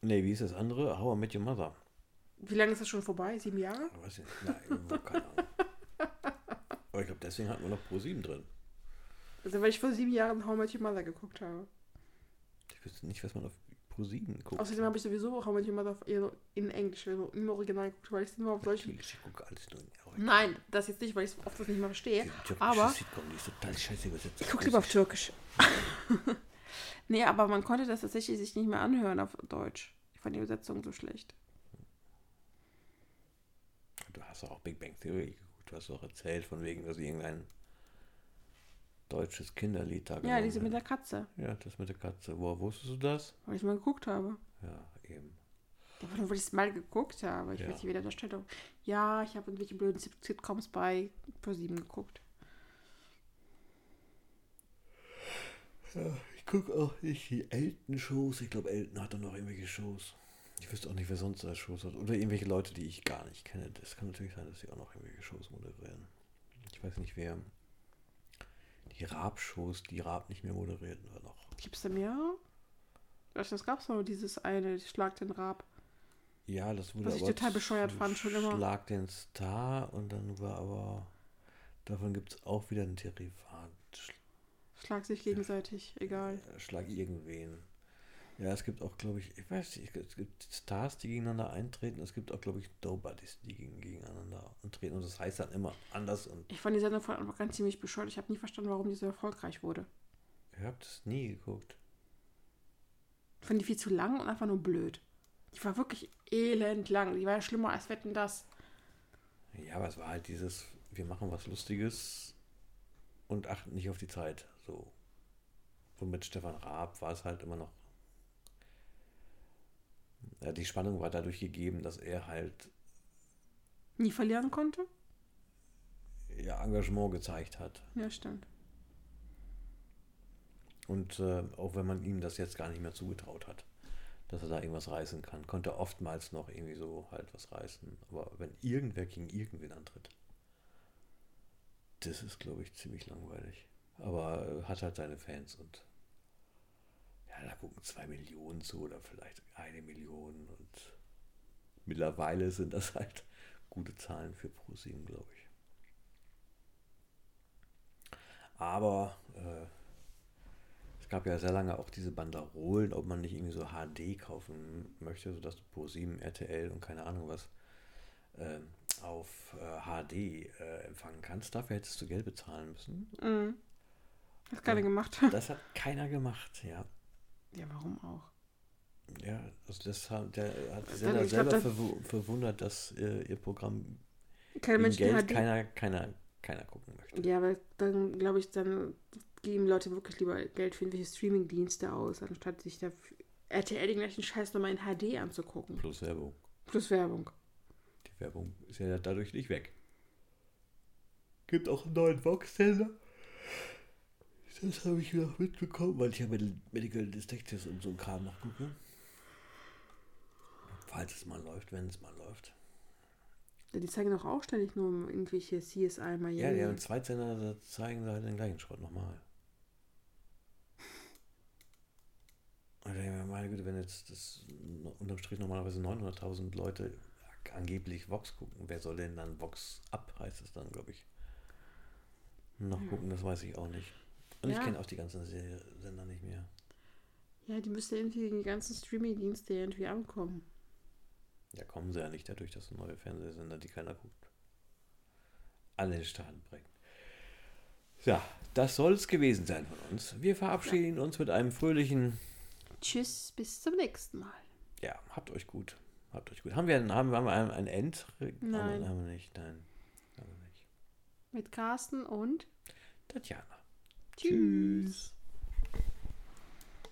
Nee, wie ist das andere? How I Met Your Mother. Wie lange ist das schon vorbei? Sieben Jahre? Weiß ich nicht. Nein, keine Ahnung. Aber ich glaube, deswegen hatten wir noch Pro7 drin. Also, weil ich vor sieben Jahren How Met Your Mother geguckt habe. Ich wüsste nicht, was man auf Pro7 guckt. Außerdem habe ich sowieso How Met Your Mother in Englisch, also im Original geguckt, weil ich es nur auf solchen. Ich gucke alles nur in Nein, das jetzt nicht, weil ich es oft das nicht mehr verstehe. Aber Sitcom, die ist total scheiße übersetzt. ich gucke lieber auf Türkisch. nee, aber man konnte das tatsächlich sich nicht mehr anhören auf Deutsch. Ich fand die Übersetzung so schlecht. Du hast auch Big Bang Theory geguckt. Du hast doch erzählt, von wegen, dass sie irgendein deutsches Kinderlied da Ja, diese mit der. Katze, Ja, das mit der Katze. Woher wusstest du das? weil ich mal geguckt habe. Ja, eben. Ja, nur weil ich es mal geguckt habe. Ich Ja. weiß nicht, wie der hat. Ja, ich habe irgendwelche blöden Sit- Sitcoms bei ProSieben geguckt. Ja, ich gucke auch nicht die Elton-Shows. Ich glaube, Elton hat doch noch irgendwelche Shows. Ich wüsste auch nicht, wer sonst da Shows hat. Oder irgendwelche Leute, die ich gar nicht kenne. Das kann natürlich sein, dass sie auch noch irgendwelche Shows moderieren. Ich weiß nicht, wer. Die Raab-Shows, die Raab nicht mehr moderiert, nur noch. Gibt es da mehrere? Das, gab es nur dieses eine, Schlag den Rab. Ja, das wurde Was ich total bescheuert fand, schon immer. Schlag den Star und dann war aber. Davon gibt es auch wieder ein Derivat. Sch- Schlag sich gegenseitig, egal. äh, Schlag irgendwen. Ja, es gibt auch, glaube ich, ich weiß nicht, es gibt Stars, die gegeneinander eintreten. Es gibt auch, glaube ich, Nobodies, die gegen, gegeneinander antreten. Und das heißt dann immer anders. Und Ich fand die Sendung von Anfang an ziemlich bescheuert. Ich habe nie verstanden, warum die so erfolgreich wurde. ihr habt es nie geguckt. Ich fand die viel zu lang und einfach nur blöd. Die war wirklich elend lang. Die war ja schlimmer als Wetten das. Ja, aber es war halt dieses, wir machen was Lustiges und achten nicht auf die Zeit. So. Und mit Stefan Raab war es halt immer noch. Ja, die Spannung war dadurch gegeben, dass er halt Nie verlieren konnte? ja, Engagement gezeigt hat. Ja, stimmt. Und äh, auch wenn man ihm das jetzt gar nicht mehr zugetraut hat. dass er da irgendwas reißen kann. Konnte oftmals noch irgendwie so halt was reißen. Aber wenn irgendwer gegen irgendwen antritt, das ist, glaube ich, ziemlich langweilig. Aber äh, hat halt seine Fans und ja, da gucken zwei Millionen zu oder vielleicht eine Million und mittlerweile sind das halt gute Zahlen für ProSieben, glaube ich. Aber äh, es gab ja sehr lange auch diese Banderolen, ob man nicht irgendwie so HD kaufen möchte, sodass du ProSieben, RTL und keine Ahnung was äh, auf äh, HD äh, empfangen kannst. Dafür hättest du Geld bezahlen müssen. Mhm. Hat keiner gemacht. Das hat keiner gemacht, ja. Ja, warum auch? Ja, also das hat, der hat Dann, Sender glaub, selber das- verwu- verwundert, dass äh, ihr Programm Kein Geld hat keiner, keiner, keiner gucken möchte. Ja, aber dann glaube ich, dann geben Leute wirklich lieber Geld für irgendwelche Streaming-Dienste aus, anstatt sich da RTL den gleichen Scheiß nochmal in HD anzugucken. Plus Werbung. Plus Werbung. Die Werbung ist ja dadurch nicht weg. Gibt auch einen neuen Vox-Sender. Das habe ich noch mitbekommen, weil ich ja Medi- Medical Detectives und so ein Kram noch gucke. Falls es mal läuft, wenn es mal läuft. Ja, Die zeigen doch auch ständig nur irgendwelche CSI Miami. Ja, ja, und Zweitsender, da zeigen sie halt den gleichen Schrott nochmal. Und mir, meine Güte, wenn jetzt das unterm Strich normalerweise 900.000 Leute angeblich Vox gucken, wer soll denn dann Vox ab, heißt es dann, glaube ich. Noch gucken, das weiß ich auch nicht. Und ich Ja. kenne auch die ganzen Sender nicht mehr. Ja, die müsste irgendwie in die ganzen Streaming-Dienste irgendwie ankommen. Ja, kommen sie ja nicht dadurch, dass neue Fernsehsender, die keiner guckt, alle Staaten bringen. Ja, das soll es gewesen sein von uns. Wir verabschieden uns mit einem fröhlichen Tschüss, bis zum nächsten Mal. Ja, habt euch gut. Habt euch gut. Haben wir, ein- haben haben wir ein, ein End? Nein. Haben wir nicht, nein. Haben wir nicht. Mit Carsten und Tatjana. Tschüss.